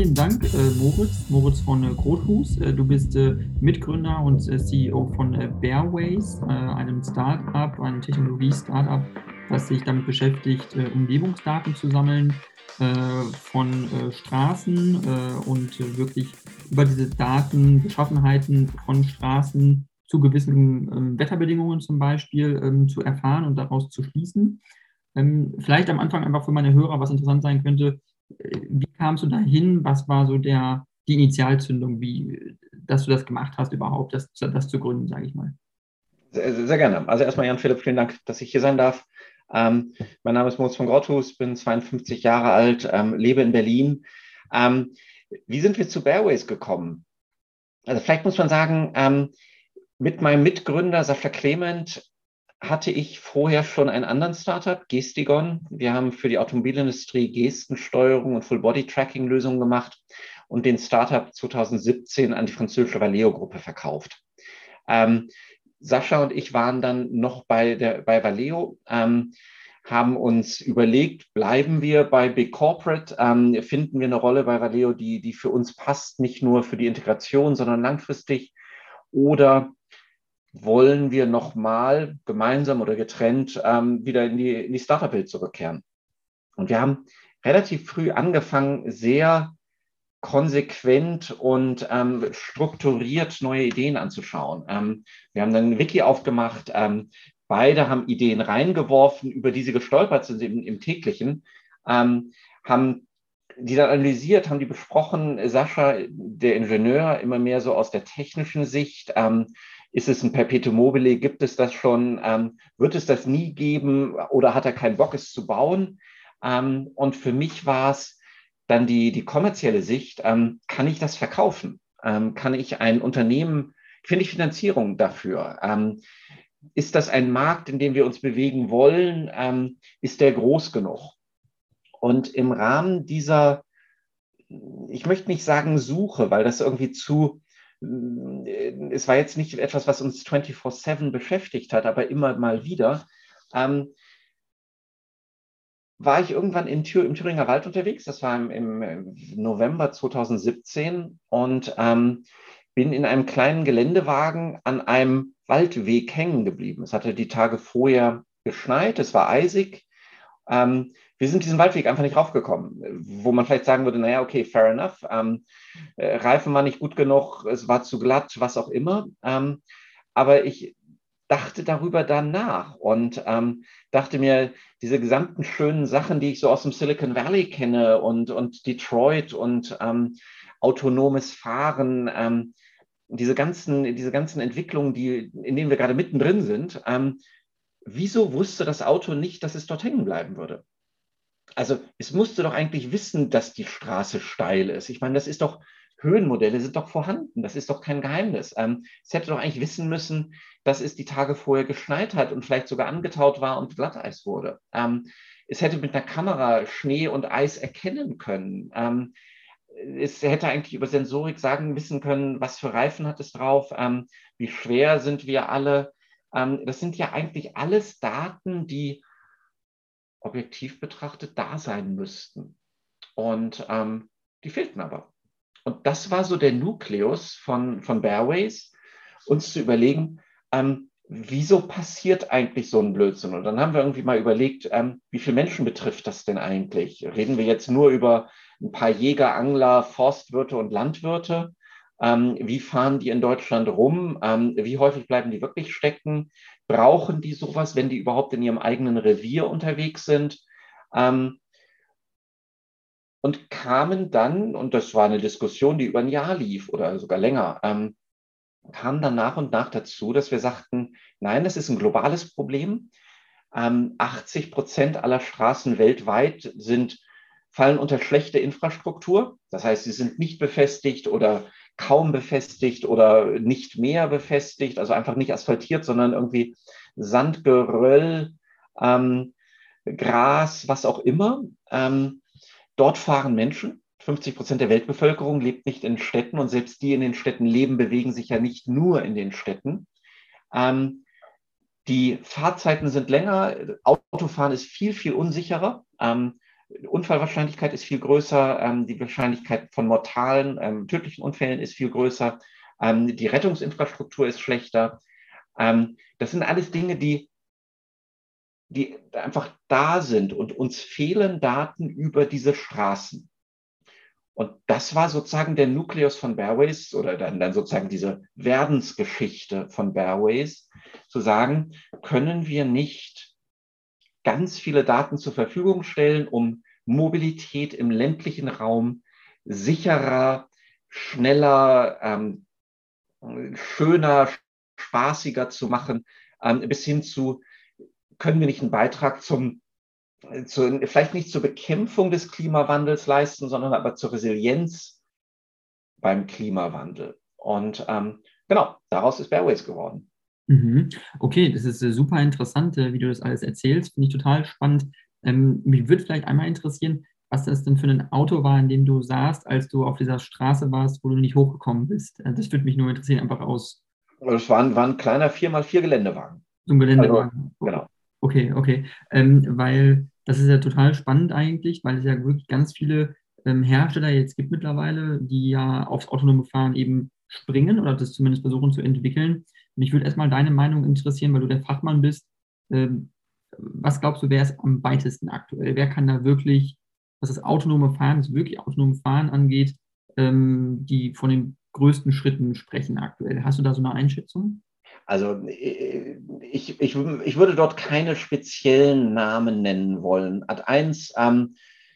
vielen Dank, äh, Moritz, Moritz von äh, Grothus. Äh, du bist äh, Mitgründer und äh, CEO von äh, Bearways, einem Startup, einem Technologie-Startup, das sich damit beschäftigt, Umgebungsdaten zu sammeln von Straßen und wirklich über diese Daten, Beschaffenheiten von Straßen zu gewissen ähm, Wetterbedingungen zum Beispiel ähm, zu erfahren und daraus zu schließen. Ähm, vielleicht am Anfang einfach für meine Hörer, was interessant sein könnte, wie kamst du dahin? Was war so der, die Initialzündung, wie, dass du das gemacht hast, überhaupt, das, das zu gründen, sage ich mal? Sehr, sehr, gerne. Also erstmal Jan Philipp, vielen Dank, dass ich hier sein darf. Ähm, mein Name ist Moritz von Grotthus, bin 52 Jahre alt, ähm, lebe in Berlin. Ähm, wie sind wir zu Bearways gekommen? Also vielleicht muss man sagen, ähm, mit meinem Mitgründer Sascha Clement hatte ich vorher schon einen anderen Startup, Gestigon. Wir haben für die Automobilindustrie Gestensteuerung und Full-Body-Tracking-Lösungen gemacht und den Startup 2017 an die französische Valeo-Gruppe verkauft. Ähm, Sascha und ich waren dann noch bei, der, bei Valeo, ähm, haben uns überlegt, bleiben wir bei Big Corporate, ähm, finden wir eine Rolle bei Valeo, die, die für uns passt, nicht nur für die Integration, sondern langfristig, oder wollen wir nochmal gemeinsam oder getrennt ähm, wieder in die, in die Startup-Welt zurückkehren. Und wir haben relativ früh angefangen, sehr konsequent und ähm, strukturiert neue Ideen anzuschauen. Ähm, wir haben dann ein Wiki aufgemacht. Ähm, beide haben Ideen reingeworfen, über die sie gestolpert sind im, im täglichen, ähm, haben die dann analysiert, haben die besprochen. Sascha, der Ingenieur, immer mehr so aus der technischen Sicht. Ist es ein Perpetuum mobile? Gibt es das schon? Ähm, wird es das nie geben oder hat er keinen Bock, es zu bauen? Ähm, und für mich war es dann die, die kommerzielle Sicht. Ähm, kann ich das verkaufen? Ähm, kann ich ein Unternehmen, finde ich Finanzierung dafür? Ähm, ist das ein Markt, in dem wir uns bewegen wollen? Ähm, ist der groß genug? Und im Rahmen dieser, ich möchte nicht sagen Suche, weil das irgendwie zu, es war jetzt nicht etwas, was uns 24-7 beschäftigt hat, aber immer mal wieder, ähm, war ich irgendwann in Thür im Thüringer Wald unterwegs. Das war im, im November 2017 und ähm, bin in einem kleinen Geländewagen an einem Waldweg hängen geblieben. Es hatte die Tage vorher geschneit, es war eisig. Ähm, wir sind diesen Waldweg einfach nicht raufgekommen, wo man vielleicht sagen würde, naja, okay, fair enough. Ähm, äh, Reifen war nicht gut genug, es war zu glatt, was auch immer. Ähm, aber ich dachte darüber dann nach und ähm, dachte mir, diese gesamten schönen Sachen, die ich so aus dem Silicon Valley kenne und, und Detroit und ähm, autonomes Fahren, ähm, diese ganzen, diese ganzen Entwicklungen, die, in denen wir gerade mittendrin sind, ähm, wieso wusste das Auto nicht, dass es dort hängen bleiben würde? Also es musste doch eigentlich wissen, dass die Straße steil ist. Ich meine, das ist doch, Höhenmodelle sind doch vorhanden. Das ist doch kein Geheimnis. Ähm, es hätte doch eigentlich wissen müssen, dass es die Tage vorher geschneit hat und vielleicht sogar angetaut war und Glatteis wurde. Ähm, es hätte mit einer Kamera Schnee und Eis erkennen können. Ähm, es hätte eigentlich über Sensorik sagen wissen können, was für Reifen hat es drauf, ähm, wie schwer sind wir alle. Ähm, das sind ja eigentlich alles Daten, die objektiv betrachtet da sein müssten. Und ähm, die fehlten aber. Und das war so der Nukleus von, von Bearways, uns zu überlegen, ähm, wieso passiert eigentlich so ein Blödsinn? Und dann haben wir irgendwie mal überlegt, ähm, wie viele Menschen betrifft das denn eigentlich? Reden wir jetzt nur über ein paar Jäger, Angler, Forstwirte und Landwirte? Ähm, wie fahren die in Deutschland rum? Ähm, wie häufig bleiben die wirklich stecken? Brauchen die sowas, wenn die überhaupt in ihrem eigenen Revier unterwegs sind? Ähm, und kamen dann, und das war eine Diskussion, die über ein Jahr lief oder sogar länger, ähm, kam dann nach und nach dazu, dass wir sagten, nein, das ist ein globales Problem. Ähm, 80 Prozent aller Straßen weltweit sind, fallen unter schlechte Infrastruktur. Das heißt, sie sind nicht befestigt oder kaum befestigt oder nicht mehr befestigt, also einfach nicht asphaltiert, sondern irgendwie Sand, Geröll, ähm, Gras, was auch immer. Ähm, dort fahren Menschen. 50 Prozent der Weltbevölkerung lebt nicht in Städten und selbst die in den Städten leben, bewegen sich ja nicht nur in den Städten. Ähm, die Fahrzeiten sind länger. Autofahren ist viel, viel unsicherer. Ähm, Unfallwahrscheinlichkeit ist viel größer, ähm, die Wahrscheinlichkeit von mortalen, ähm, tödlichen Unfällen ist viel größer, ähm, die Rettungsinfrastruktur ist schlechter. Ähm, das sind alles Dinge, die, die einfach da sind und uns fehlen Daten über diese Straßen. Und das war sozusagen der Nukleus von Bearways oder dann, dann sozusagen diese Werdensgeschichte von Bearways, zu sagen, können wir nicht ganz viele Daten zur Verfügung stellen, um Mobilität im ländlichen Raum sicherer, schneller, ähm, schöner, spaßiger zu machen, ähm, bis hin zu, können wir nicht einen Beitrag zum, zu, vielleicht nicht zur Bekämpfung des Klimawandels leisten, sondern aber zur Resilienz beim Klimawandel. Und ähm, genau, daraus ist Bearways geworden. Mhm. Okay, das ist äh, super interessant, äh, wie du das alles erzählst. Finde ich total spannend. Ähm, mich würde vielleicht einmal interessieren, was das denn für ein Auto war, in dem du saßt, als du auf dieser Straße warst, wo du nicht hochgekommen bist. Äh, das würde mich nur interessieren, einfach aus. Es war ein, war ein kleiner 4x4 Geländewagen. So ein Geländewagen. Also, genau. Okay, okay. Ähm, weil das ist ja total spannend eigentlich, weil es ja wirklich ganz viele ähm, Hersteller jetzt gibt mittlerweile, die ja aufs autonome Fahren eben springen oder das zumindest versuchen zu entwickeln. Mich würde erstmal deine Meinung interessieren, weil du der Fachmann bist. Ähm, was glaubst du, wer ist am weitesten aktuell? Wer kann da wirklich, was das autonome Fahren, das wirklich autonome Fahren angeht, ähm, die von den größten Schritten sprechen aktuell? Hast du da so eine Einschätzung? Also ich, ich, ich würde dort keine speziellen Namen nennen wollen. Ad 1, ähm,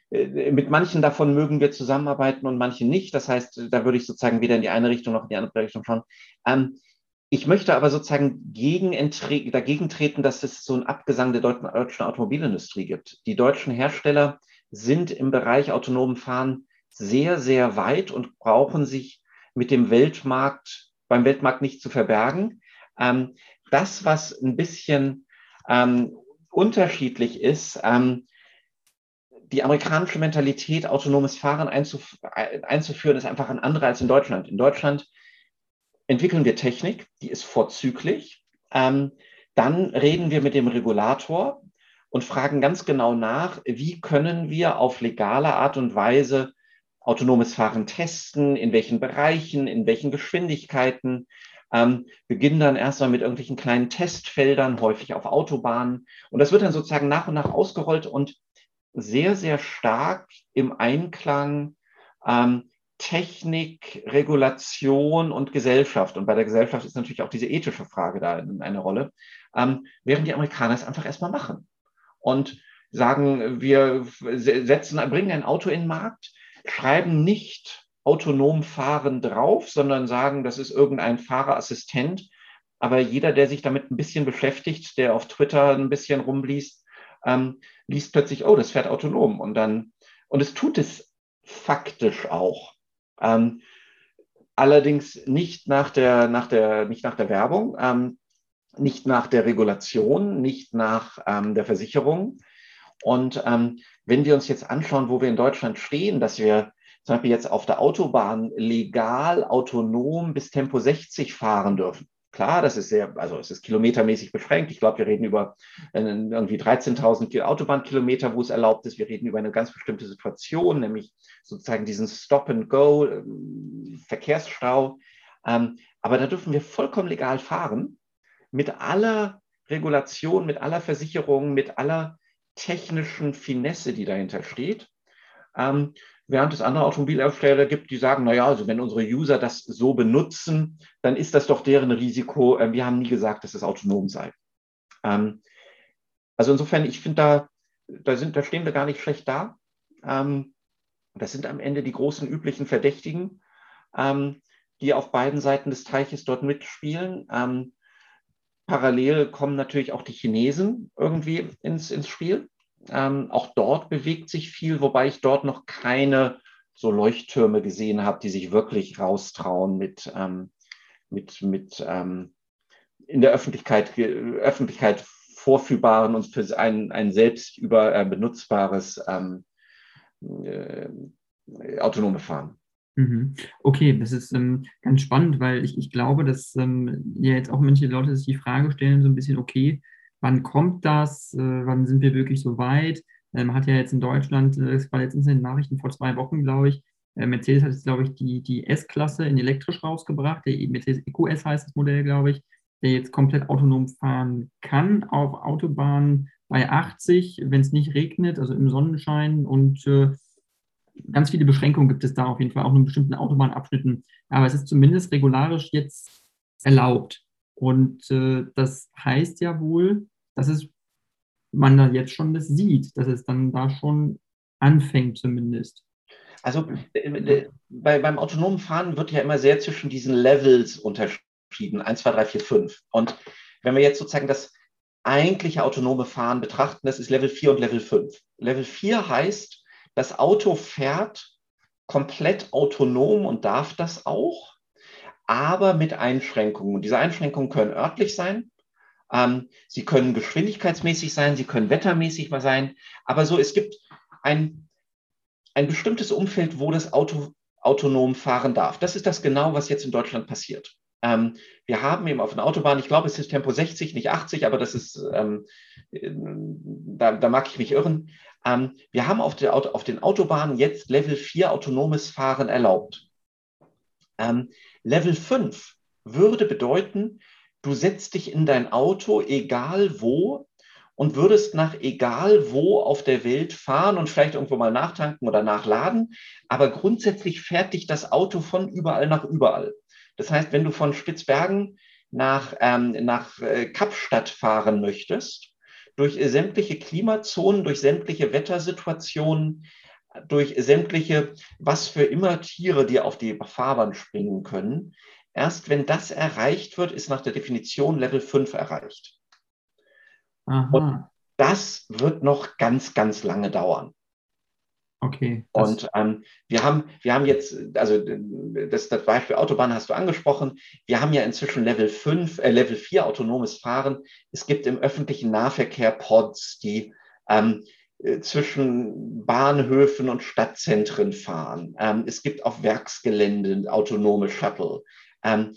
äh, mit manchen davon mögen wir zusammenarbeiten und manche nicht. Das heißt, da würde ich sozusagen weder in die eine Richtung noch in die andere Richtung schauen. Ähm, ich möchte aber sozusagen gegen, dagegen treten, dass es so ein Abgesang der deutschen Automobilindustrie gibt. Die deutschen Hersteller sind im Bereich autonomen Fahren sehr, sehr weit und brauchen sich mit dem Weltmarkt, beim Weltmarkt nicht zu verbergen. Ähm, das, was ein bisschen ähm, unterschiedlich ist, ähm, die amerikanische Mentalität, autonomes Fahren einzuf einzuführen, ist einfach ein anderer als in Deutschland. In Deutschland entwickeln wir Technik, die ist vorzüglich. Ähm, dann reden wir mit dem Regulator und fragen ganz genau nach, wie können wir auf legale Art und Weise autonomes Fahren testen, in welchen Bereichen, in welchen Geschwindigkeiten. Ähm, beginnen dann erstmal mit irgendwelchen kleinen Testfeldern, häufig auf Autobahnen. Und das wird dann sozusagen nach und nach ausgerollt und sehr, sehr stark im Einklang ähm, Technik, Regulation und Gesellschaft. Und bei der Gesellschaft ist natürlich auch diese ethische Frage da eine Rolle. Ähm, während die Amerikaner es einfach erstmal machen und sagen, wir setzen, bringen ein Auto in den Markt, schreiben nicht autonom fahren drauf, sondern sagen, das ist irgendein Fahrerassistent. Aber jeder, der sich damit ein bisschen beschäftigt, der auf Twitter ein bisschen rumliest, ähm, liest plötzlich, oh, das fährt autonom. Und dann, und es tut es faktisch auch. Ähm, allerdings nicht nach der, nach der, nicht nach der Werbung, ähm, nicht nach der Regulation, nicht nach ähm, der Versicherung. Und ähm, wenn wir uns jetzt anschauen, wo wir in Deutschland stehen, dass wir zum Beispiel jetzt auf der Autobahn legal autonom bis Tempo 60 fahren dürfen, Klar, das ist sehr, also es ist kilometermäßig beschränkt. Ich glaube, wir reden über äh, irgendwie 13.000 Autobahnkilometer, wo es erlaubt ist. Wir reden über eine ganz bestimmte Situation, nämlich sozusagen diesen Stop-and-Go, ähm. Ähm, aber da dürfen wir vollkommen legal fahren, mit aller Regulation, mit aller Versicherung, mit aller technischen Finesse, die dahinter steht. Ähm, während es andere Automobilhersteller gibt, die sagen, naja, also wenn unsere User das so benutzen, dann ist das doch deren Risiko. Ähm, wir haben nie gesagt, dass es autonom sei. Ähm, also insofern, ich finde, da, da, sind, da stehen wir gar nicht schlecht da. Ähm, das sind am Ende die großen üblichen Verdächtigen, die auf beiden Seiten des Teiches dort mitspielen. parallel kommen natürlich auch die Chinesen irgendwie ins, ins Spiel. Ähm, auch dort bewegt sich viel, wobei ich dort noch keine so Leuchttürme gesehen habe, die sich wirklich raustrauen mit, ähm, mit, mit ähm, in der Öffentlichkeit, Öffentlichkeit vorführbaren und für ein, ein selbst über äh, benutzbares ähm, äh, autonome Fahren. Mhm. Okay, das ist ähm, ganz spannend, weil ich, ich glaube, dass ähm, ja jetzt auch manche Leute sich die Frage stellen, so ein bisschen, okay, wann kommt das, äh, wann sind wir wirklich so weit, Man ähm, hat ja jetzt in Deutschland, das war letztens in den Nachrichten vor zwei Wochen, glaube ich, Mercedes hat jetzt, glaube ich, die, die S-Klasse in elektrisch rausgebracht. Der Mercedes EQS heißt das Modell, glaube ich, der jetzt komplett autonom fahren kann auf Autobahnen bei 80, wenn es nicht regnet, also im Sonnenschein und äh, ganz viele Beschränkungen gibt es da auf jeden Fall, auch in bestimmten Autobahnabschnitten. Aber es ist zumindest regularisch jetzt erlaubt. Und äh, das heißt ja wohl, dass es, man da jetzt schon das sieht, dass es dann da schon anfängt zumindest. Also äh, bei, beim autonomen Fahren wird ja immer sehr zwischen diesen Levels unterschieden, 1, 2, 3, 4, 5. Und wenn wir jetzt sozusagen das eigentliche autonome Fahren betrachten, das ist Level 4 und Level 5. Level 4 heißt, das Auto fährt komplett autonom und darf das auch, aber mit Einschränkungen. Und diese Einschränkungen können örtlich sein, ähm, sie können geschwindigkeitsmäßig sein, sie können wettermäßig mal sein, aber so, es gibt ein, ein bestimmtes Umfeld, wo das Auto autonom fahren darf. Das ist das genau, was jetzt in Deutschland passiert. Ähm, wir haben eben auf der Autobahn, ich glaube, es ist Tempo 60, nicht 80, aber das ist, ähm, da, da, mag ich mich irren. Ähm, wir haben auf, der, auf, den Autobahnen jetzt Level 4 autonomes Fahren erlaubt. Ähm, Level 5 würde bedeuten, du setzt dich in dein Auto, egal wo, und würdest nach egal wo auf der Welt fahren und vielleicht irgendwo mal nachtanken oder nachladen. Aber grundsätzlich fährt dich das Auto von überall nach überall. Das heißt, wenn du von Spitzbergen nach, ähm, nach äh, Kapstadt fahren möchtest, durch sämtliche Klimazonen, durch sämtliche Wettersituationen, durch sämtliche, was für immer Tiere, die auf die Fahrbahn springen können. Erst wenn das erreicht wird, ist nach der Definition Level 5 erreicht. Aha. Und das wird noch ganz, ganz lange dauern. Okay. Und ähm, wir, haben, wir haben jetzt, also das, das Beispiel Autobahn hast du angesprochen, wir haben ja inzwischen Level 5, äh, Level 4 autonomes Fahren. Es gibt im öffentlichen Nahverkehr Pods, die ähm, äh, zwischen Bahnhöfen und Stadtzentren fahren. Ähm, es gibt auf Werksgelände autonome Shuttle. Ähm,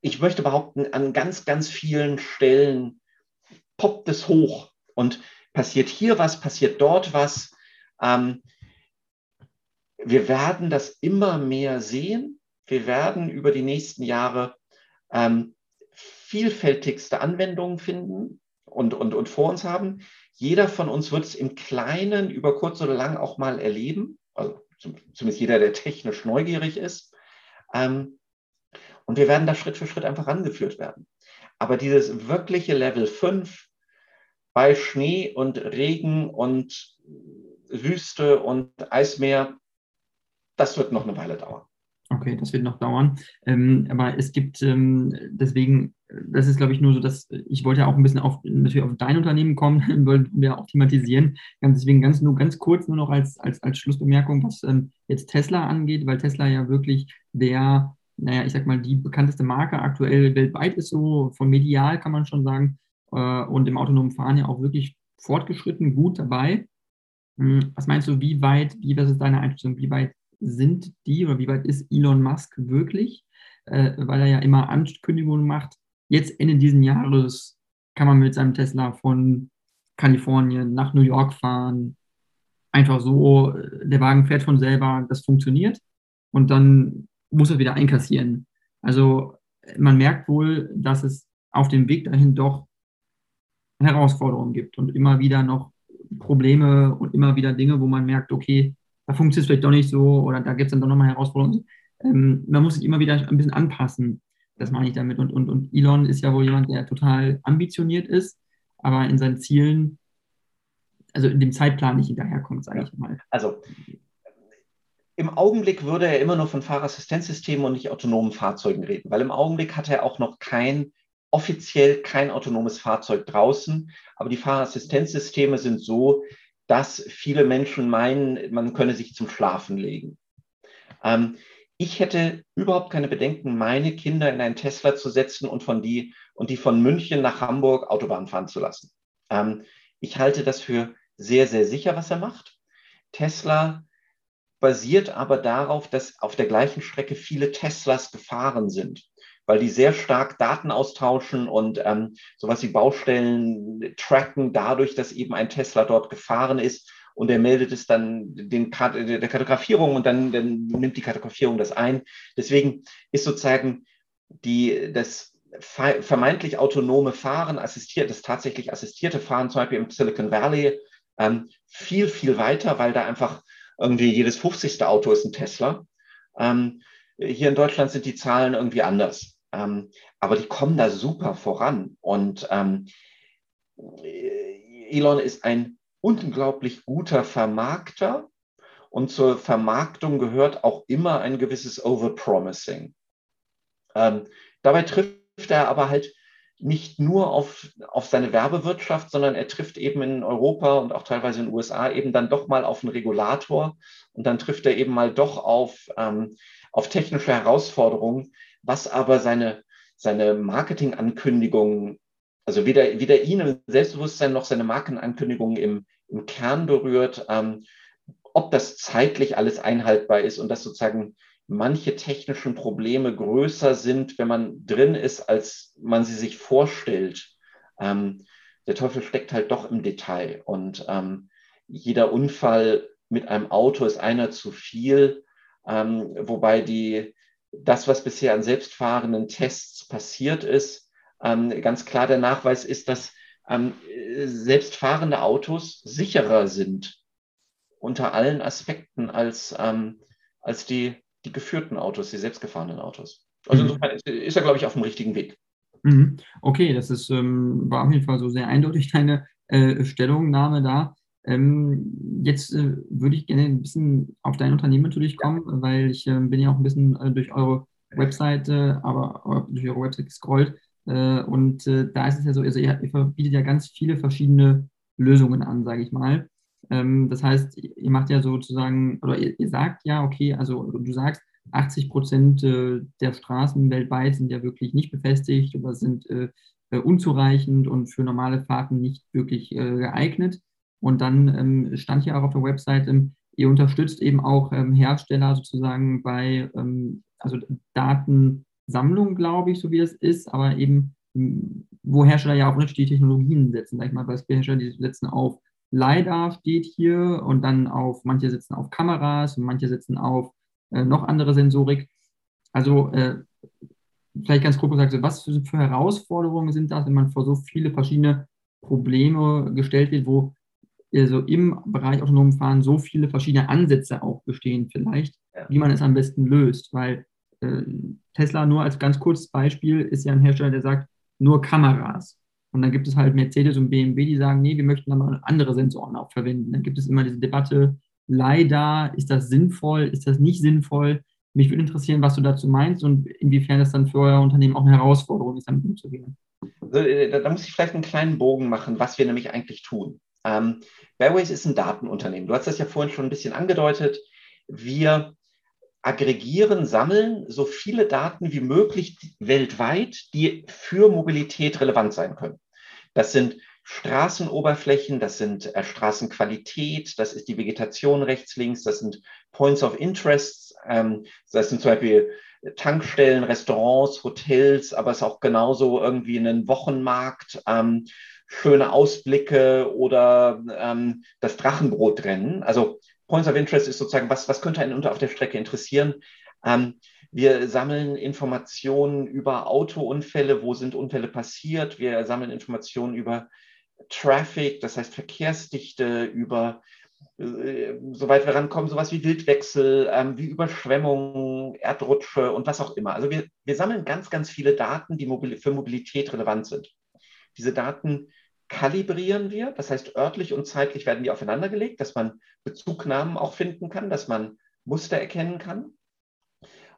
ich möchte behaupten, an ganz, ganz vielen Stellen poppt es hoch und passiert hier was, passiert dort was. Ähm, wir werden das immer mehr sehen. Wir werden über die nächsten Jahre ähm, vielfältigste Anwendungen finden und, und, und vor uns haben. Jeder von uns wird es im Kleinen über kurz oder lang auch mal erleben, also zumindest jeder, der technisch neugierig ist. Ähm, und wir werden da Schritt für Schritt einfach rangeführt werden. Aber dieses wirkliche Level 5 bei Schnee und Regen und Wüste und Eismeer, das wird noch eine Weile dauern. Okay, das wird noch dauern. Ähm, aber es gibt ähm, deswegen, das ist glaube ich nur so, dass ich wollte ja auch ein bisschen auf natürlich auf dein Unternehmen kommen, wollen wir auch thematisieren. Ganz, deswegen ganz nur ganz kurz nur noch als, als, als Schlussbemerkung, was ähm, jetzt Tesla angeht, weil Tesla ja wirklich der, naja, ich sag mal, die bekannteste Marke aktuell weltweit ist, so von medial kann man schon sagen, äh, und im autonomen Fahren ja auch wirklich fortgeschritten, gut dabei. Hm, was meinst du, wie weit, wie was ist deine Einstellung, wie weit sind die oder wie weit ist Elon Musk wirklich? Äh, weil er ja immer Ankündigungen macht. Jetzt Ende dieses Jahres kann man mit seinem Tesla von Kalifornien nach New York fahren. Einfach so, der Wagen fährt von selber, das funktioniert. Und dann muss er wieder einkassieren. Also man merkt wohl, dass es auf dem Weg dahin doch Herausforderungen gibt und immer wieder noch Probleme und immer wieder Dinge, wo man merkt, okay, da funktioniert es vielleicht doch nicht so oder da gibt es dann doch nochmal Herausforderungen. Ähm, man muss sich immer wieder ein bisschen anpassen. Das meine ich damit. Und, und, und Elon ist ja wohl jemand, der total ambitioniert ist, aber in seinen Zielen, also in dem Zeitplan nicht hinterherkommt, sage ja. ich mal. Also im Augenblick würde er immer nur von Fahrerassistenzsystemen und nicht autonomen Fahrzeugen reden, weil im Augenblick hat er auch noch kein offiziell kein autonomes Fahrzeug draußen, aber die Fahrerassistenzsysteme sind so, dass viele Menschen meinen, man könne sich zum Schlafen legen. Ähm, ich hätte überhaupt keine Bedenken, meine Kinder in einen Tesla zu setzen und, von die, und die von München nach Hamburg Autobahn fahren zu lassen. Ähm, ich halte das für sehr, sehr sicher, was er macht. Tesla basiert aber darauf, dass auf der gleichen Strecke viele Teslas gefahren sind. weil die sehr stark Daten austauschen und ähm, sowas wie Baustellen tracken dadurch, dass eben ein Tesla dort gefahren ist und er meldet es dann den, der Kartografierung und dann, dann nimmt die Kartografierung das ein. Deswegen ist sozusagen die, das vermeintlich autonome Fahren, assistiert, das tatsächlich assistierte Fahren, zum Beispiel im Silicon Valley, ähm, viel, viel weiter, weil da einfach irgendwie jedes 50. Auto ist ein Tesla. Ähm, hier in Deutschland sind die Zahlen irgendwie anders. Ähm, aber die kommen da super voran. Und ähm, Elon ist ein unglaublich guter Vermarkter. Und zur Vermarktung gehört auch immer ein gewisses Overpromising. Ähm, dabei trifft er aber halt nicht nur auf, auf seine Werbewirtschaft, sondern er trifft eben in Europa und auch teilweise in den USA eben dann doch mal auf einen Regulator und dann trifft er eben mal doch auf, ähm, auf technische Herausforderungen, was aber seine, seine Marketingankündigungen, also weder, weder ihn im Selbstbewusstsein noch seine Markenankündigungen im, im Kern berührt, ähm, ob das zeitlich alles einhaltbar ist und das sozusagen manche technischen Probleme größer sind, wenn man drin ist, als man sie sich vorstellt. Ähm, der Teufel steckt halt doch im Detail und ähm, jeder Unfall mit einem Auto ist einer zu viel, ähm, wobei die, das, was bisher an selbstfahrenden Tests passiert ist, ähm, ganz klar der Nachweis ist, dass ähm, selbstfahrende Autos sicherer sind unter allen Aspekten als, ähm, als die die geführten Autos, die selbstgefahrenen Autos. Also mhm. insofern ist, ist er, glaube ich, auf dem richtigen Weg. Mhm. Okay, das ist, ähm, war auf jeden Fall so sehr eindeutig deine äh, Stellungnahme da. Ähm, jetzt äh, würde ich gerne ein bisschen auf dein Unternehmen natürlich kommen, weil ich äh, bin ja auch ein bisschen äh, durch eure Webseite, aber durch eure Webseite gescrollt. Äh, und äh, da ist es ja so, also ihr, ihr bietet ja ganz viele verschiedene Lösungen an, sage ich mal. Ähm, das heißt, ihr macht ja sozusagen, oder ihr, ihr sagt ja, okay, also du sagst, 80 Prozent äh, der Straßen weltweit sind ja wirklich nicht befestigt oder sind äh, äh, unzureichend und für normale Fahrten nicht wirklich äh, geeignet. Und dann ähm, stand hier auch auf der Website, ähm, ihr unterstützt eben auch ähm, Hersteller sozusagen bei ähm, also Datensammlung, glaube ich, so wie es ist, aber eben, wo Hersteller ja auch unterschiedliche Technologien setzen. Sag ich mal, bei Hersteller, die setzen auf LiDAR steht hier und dann auf, manche setzen auf Kameras und manche setzen auf äh, noch andere Sensorik. Also äh, vielleicht ganz grob gesagt, was für, für, Herausforderungen sind das, wenn man vor so viele verschiedene Probleme gestellt wird, wo also im Bereich autonomen Fahren so viele verschiedene Ansätze auch bestehen vielleicht, wie man es am besten löst, weil äh, Tesla nur als ganz kurzes Beispiel ist ja ein Hersteller, der sagt, nur Kameras. Und dann gibt es halt Mercedes und BMW, die sagen, nee, wir möchten aber andere Sensoren auch verwenden. Dann gibt es immer diese Debatte, leider, ist das sinnvoll, ist das nicht sinnvoll? Mich würde interessieren, was du dazu meinst und inwiefern das dann für euer Unternehmen auch eine Herausforderung ist, damit umzugehen. Äh, da, da, muss ich vielleicht einen kleinen Bogen machen, was wir nämlich eigentlich tun. Ähm, Bearways ist ein Datenunternehmen. Du hast das ja vorhin schon ein bisschen angedeutet. Wir aggregieren, sammeln so viele Daten wie möglich weltweit, die für Mobilität relevant sein können. Das sind Straßenoberflächen, das sind äh, Straßenqualität, das ist die Vegetation rechts, links, das sind Points of Interest, ähm, das sind zum Beispiel Tankstellen, Restaurants, Hotels, aber es ist auch genauso irgendwie ein Wochenmarkt, ähm, schöne Ausblicke oder ähm, das Drachenbrotrennen. Also Points of Interest ist sozusagen, was, was könnte einen unter auf der Strecke interessieren? Ähm, wir sammeln Informationen über Autounfälle, wo sind Unfälle passiert. Wir sammeln Informationen über Traffic, das heißt Verkehrsdichte, über, äh, soweit wir rankommen, sowas wie Wildwechsel, ähm, wie Überschwemmungen, Erdrutsche und was auch immer. Also wir, wir sammeln ganz, ganz viele Daten, die mobil für Mobilität relevant sind. Diese Daten kalibrieren wir, das heißt örtlich und zeitlich werden die aufeinandergelegt, dass man Bezugnahmen auch finden kann, dass man Muster erkennen kann.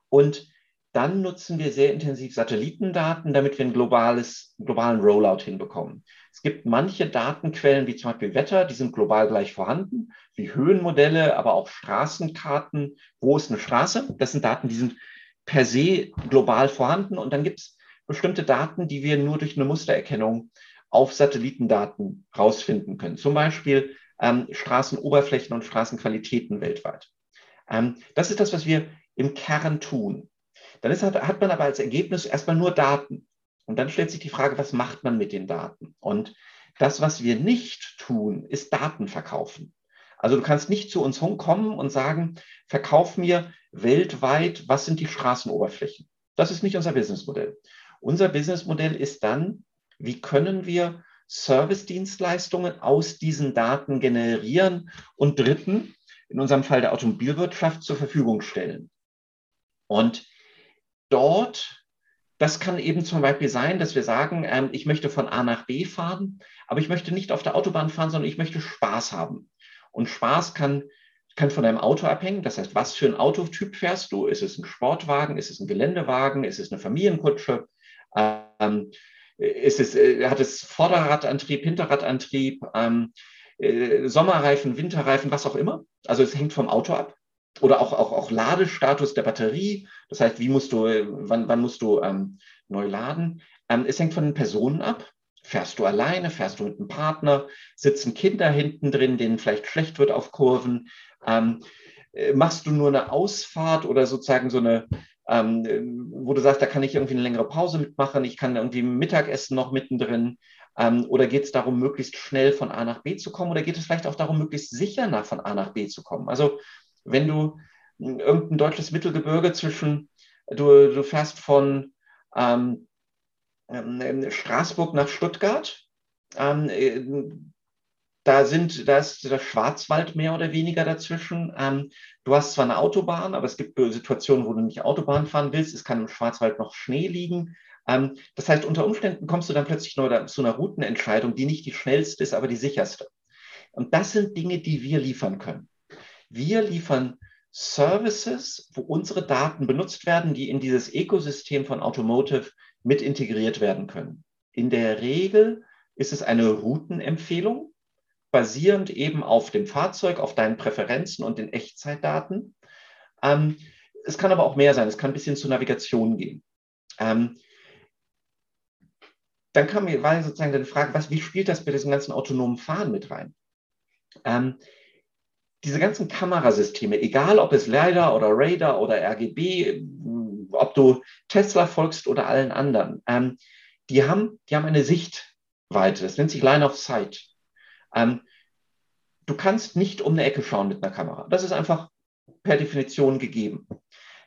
Und dann nutzen wir sehr intensiv Satellitendaten, damit wir einen globales, globalen Rollout hinbekommen. Es gibt manche Datenquellen, wie zum Beispiel Wetter, die sind global gleich vorhanden, wie Höhenmodelle, aber auch Straßenkarten. Wo ist eine Straße? Das sind Daten, die sind per se global vorhanden. Und dann gibt es bestimmte Daten, die wir nur durch eine Mustererkennung auf Satellitendaten rausfinden können. Zum Beispiel ähm, Straßenoberflächen und Straßenqualitäten weltweit. Ähm, das ist das, was wir im Kern tun. Dann ist, hat man aber als Ergebnis erstmal nur Daten. Und dann stellt sich die Frage, was macht man mit den Daten? Und das, was wir nicht tun, ist Daten verkaufen. Also du kannst nicht zu uns kommen und sagen, verkauf mir weltweit, was sind die Straßenoberflächen. Das ist nicht unser Businessmodell. Unser Businessmodell ist dann, wie können wir Service-Dienstleistungen aus diesen Daten generieren und dritten, in unserem Fall der Automobilwirtschaft, zur Verfügung stellen. Und dort, das kann eben zum Beispiel sein, dass wir sagen, ähm, ich möchte von A nach B fahren, aber ich möchte nicht auf der Autobahn fahren, sondern ich möchte Spaß haben. Und Spaß kann, kann von deinem Auto abhängen. Das heißt, was für ein Autotyp fährst du? Ist es ein Sportwagen? Ist es ein Geländewagen? Ist es eine Familienkutsche? Ähm, ist es, äh, hat es Vorderradantrieb, Hinterradantrieb, ähm, äh, Sommerreifen, Winterreifen, was auch immer? Also es hängt vom Auto ab. Oder auch, auch, auch Ladestatus der Batterie. Das heißt, wie musst du, wann, wann musst du ähm, neu laden? Ähm, es hängt von den Personen ab. Fährst du alleine, fährst du mit einem Partner, sitzen Kinder hinten drin, denen vielleicht schlecht wird auf Kurven? Ähm, äh, machst du nur eine Ausfahrt oder sozusagen so eine, ähm, wo du sagst, da kann ich irgendwie eine längere Pause mitmachen, ich kann irgendwie Mittagessen noch mittendrin. Ähm, oder geht es darum, möglichst schnell von A nach B zu kommen? Oder geht es vielleicht auch darum, möglichst sicher nach von A nach B zu kommen? Also wenn du irgendein deutsches Mittelgebirge zwischen, du, du fährst von ähm, ähm Straßburg nach Stuttgart, ähm, äh, da sind, da ist der Schwarzwald mehr oder weniger dazwischen. Ähm, du hast zwar eine Autobahn, aber es gibt Situationen, wo du nicht Autobahn fahren willst. Es kann im Schwarzwald noch Schnee liegen. Ähm, das heißt, unter Umständen kommst du dann plötzlich nur zu einer Routenentscheidung, die nicht die schnellste ist, aber die sicherste. Und das sind Dinge, die wir liefern können. Wir liefern Services, wo unsere Daten benutzt werden, die in dieses Ökosystem von Automotive mit integriert werden können. In der Regel ist es eine Routenempfehlung basierend eben auf dem Fahrzeug, auf deinen Präferenzen und den Echtzeitdaten. Ähm, es kann aber auch mehr sein, es kann ein bisschen zur Navigation gehen. Ähm, dann kam mir sozusagen die Frage, was, wie spielt das bei diesem ganzen autonomen Fahren mit rein? Ähm, diese ganzen Kamerasysteme, egal ob es LiDAR oder Radar oder RGB, ob du Tesla folgst oder allen anderen, ähm, die, haben, die haben eine Sichtweite, das nennt sich Line of Sight. Ähm, du kannst nicht um eine Ecke schauen mit einer Kamera. Das ist einfach per Definition gegeben.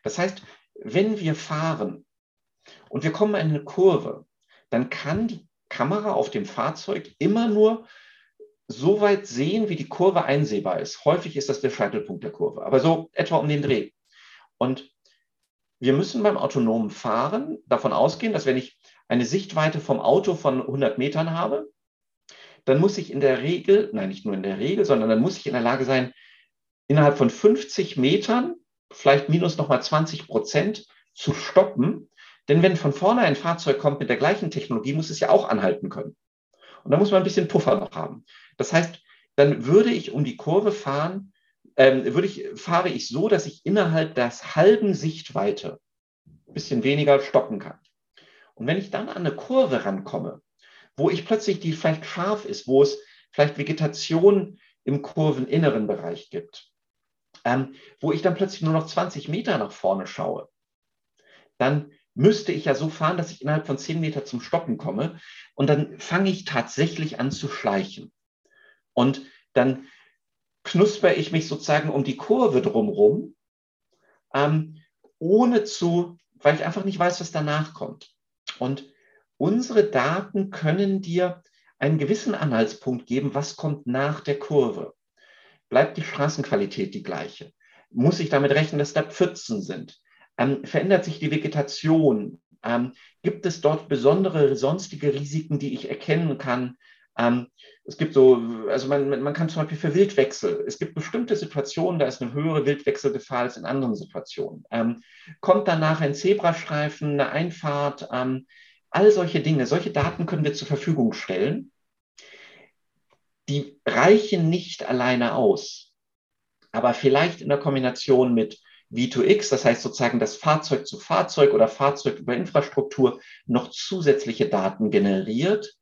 Das heißt, wenn wir fahren und wir kommen in eine Kurve, dann kann die Kamera auf dem Fahrzeug immer nur so weit sehen, wie die Kurve einsehbar ist. Häufig ist das der Scheitelpunkt der Kurve, aber so etwa um den Dreh. Und wir müssen beim autonomen Fahren davon ausgehen, dass wenn ich eine Sichtweite vom Auto von 100 Metern habe, dann muss ich in der Regel, nein, nicht nur in der Regel, sondern dann muss ich in der Lage sein, innerhalb von 50 Metern, vielleicht minus nochmal 20 Prozent, zu stoppen. Denn wenn von vorne ein Fahrzeug kommt mit der gleichen Technologie, muss es ja auch anhalten können. Und da muss man ein bisschen Puffer noch haben. Das heißt, dann würde ich um die Kurve fahren, ähm, würde ich, fahre ich so, dass ich innerhalb der halben Sichtweite ein bisschen weniger stoppen kann. Und wenn ich dann an eine Kurve rankomme, wo ich plötzlich, die vielleicht scharf ist, wo es vielleicht Vegetation im kurveninneren Bereich gibt, ähm, wo ich dann plötzlich nur noch 20 Meter nach vorne schaue, dann müsste ich ja so fahren, dass ich innerhalb von 10 Meter zum Stoppen komme. Und dann fange ich tatsächlich an zu schleichen. Und dann knusper ich mich sozusagen um die Kurve drumherum, ähm, ohne zu, weil ich einfach nicht weiß, was danach kommt. Und Unsere Daten können dir einen gewissen Anhaltspunkt geben, was kommt nach der Kurve. Bleibt die Straßenqualität die gleiche? Muss ich damit rechnen, dass da Pfützen sind? Ähm, verändert sich die Vegetation? Ähm, gibt es dort besondere sonstige Risiken, die ich erkennen kann? Ähm, es gibt so, also man, man kann zum Beispiel für Wildwechsel, es gibt bestimmte Situationen, da ist eine höhere Wildwechselgefahr als in anderen Situationen. Ähm, kommt danach ein Zebrastreifen, eine Einfahrt? Ähm, All solche Dinge, solche Daten können wir zur Verfügung stellen. Die reichen nicht alleine aus, aber vielleicht in der Kombination mit V2X, das heißt sozusagen das Fahrzeug zu Fahrzeug oder Fahrzeug über Infrastruktur noch zusätzliche Daten generiert,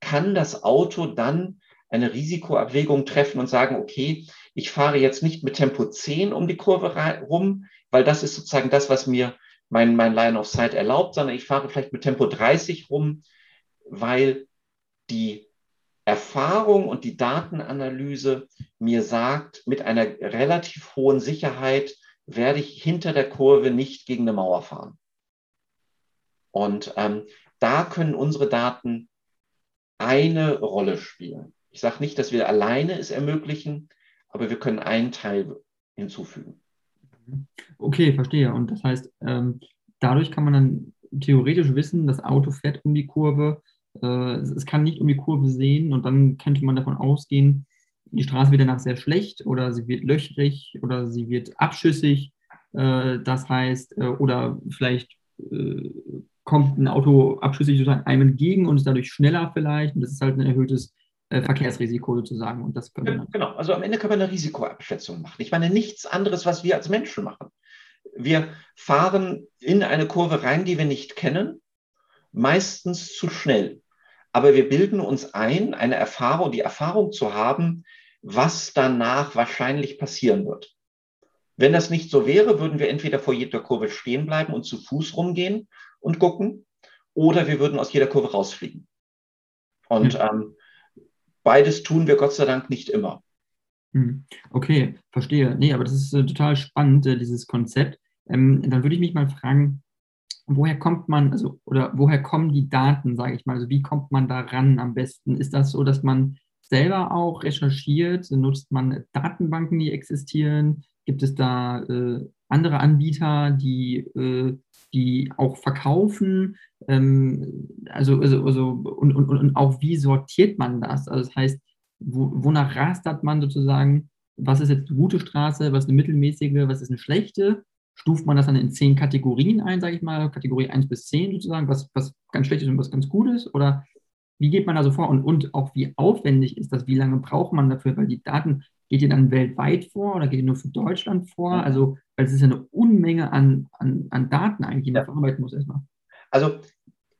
kann das Auto dann eine Risikoabwägung treffen und sagen, okay, ich fahre jetzt nicht mit Tempo 10 um die Kurve rum, weil das ist sozusagen das, was mir mein, mein Line of Sight erlaubt, sondern ich fahre vielleicht mit Tempo 30 rum, weil die Erfahrung und die Datenanalyse mir sagt, mit einer relativ hohen Sicherheit werde ich hinter der Kurve nicht gegen eine Mauer fahren. Und ähm, da können unsere Daten eine Rolle spielen. Ich sage nicht, dass wir alleine es ermöglichen, aber wir können einen Teil hinzufügen. Okay, verstehe. Und das heißt, ähm, dadurch kann man dann theoretisch wissen, das Auto fährt um die Kurve, äh, es kann nicht um die Kurve sehen und dann könnte man davon ausgehen, die Straße wird danach sehr schlecht oder sie wird löchrig oder sie wird abschüssig. Äh, das heißt, äh, oder vielleicht kommt ein Auto abschüssig sozusagen einem entgegen und ist dadurch schneller vielleicht und das ist halt ein erhöhtes äh, Verkehrsrisiko sozusagen. Und das können wir genau, also am Ende können wir eine Risikoabschätzung machen. Ich meine, nichts anderes, was wir als Menschen machen. Wir fahren in eine Kurve rein, die wir nicht kennen, meistens zu schnell. Aber wir bilden uns ein, eine Erfahrung, die Erfahrung zu haben, was danach wahrscheinlich passieren wird. Wenn das nicht so wäre, würden wir entweder vor jeder Kurve stehen bleiben und zu Fuß rumgehen und gucken, oder wir würden aus jeder Kurve rausfliegen. Und mhm. ähm, beides tun wir Gott sei Dank nicht immer. Hm. Okay, verstehe. Nee, aber das ist äh, total spannend, äh, dieses Konzept. Ähm, dann würde ich mich mal fragen, woher kommt man, also, oder woher kommen die Daten, sage ich mal? Also, wie kommt man da ran am besten? Ist das so, dass man selber auch recherchiert? Nutzt man Datenbanken, die existieren? Gibt es da äh, andere Anbieter, die, äh, die auch verkaufen? Ähm, also, also, also und, und, und auch wie sortiert man das? Also das heißt, wo, wonach rastert man sozusagen? Was ist jetzt eine gute Straße, was ist eine mittelmäßige, was ist eine schlechte? Stuft man das dann in zehn Kategorien ein, sage ich mal, Kategorie 1 bis 10 sozusagen, was, was ganz schlecht ist und was ganz gut ist? Oder wie geht man da so vor? Und, und auch wie aufwendig ist das? Wie lange braucht man dafür? Weil die Daten, geht ihr dann weltweit vor oder geht ihr nur für Deutschland vor? Also, weil es ist ja eine Unmenge an, an, an Daten eigentlich, die man ja. verarbeiten muss erstmal. Also,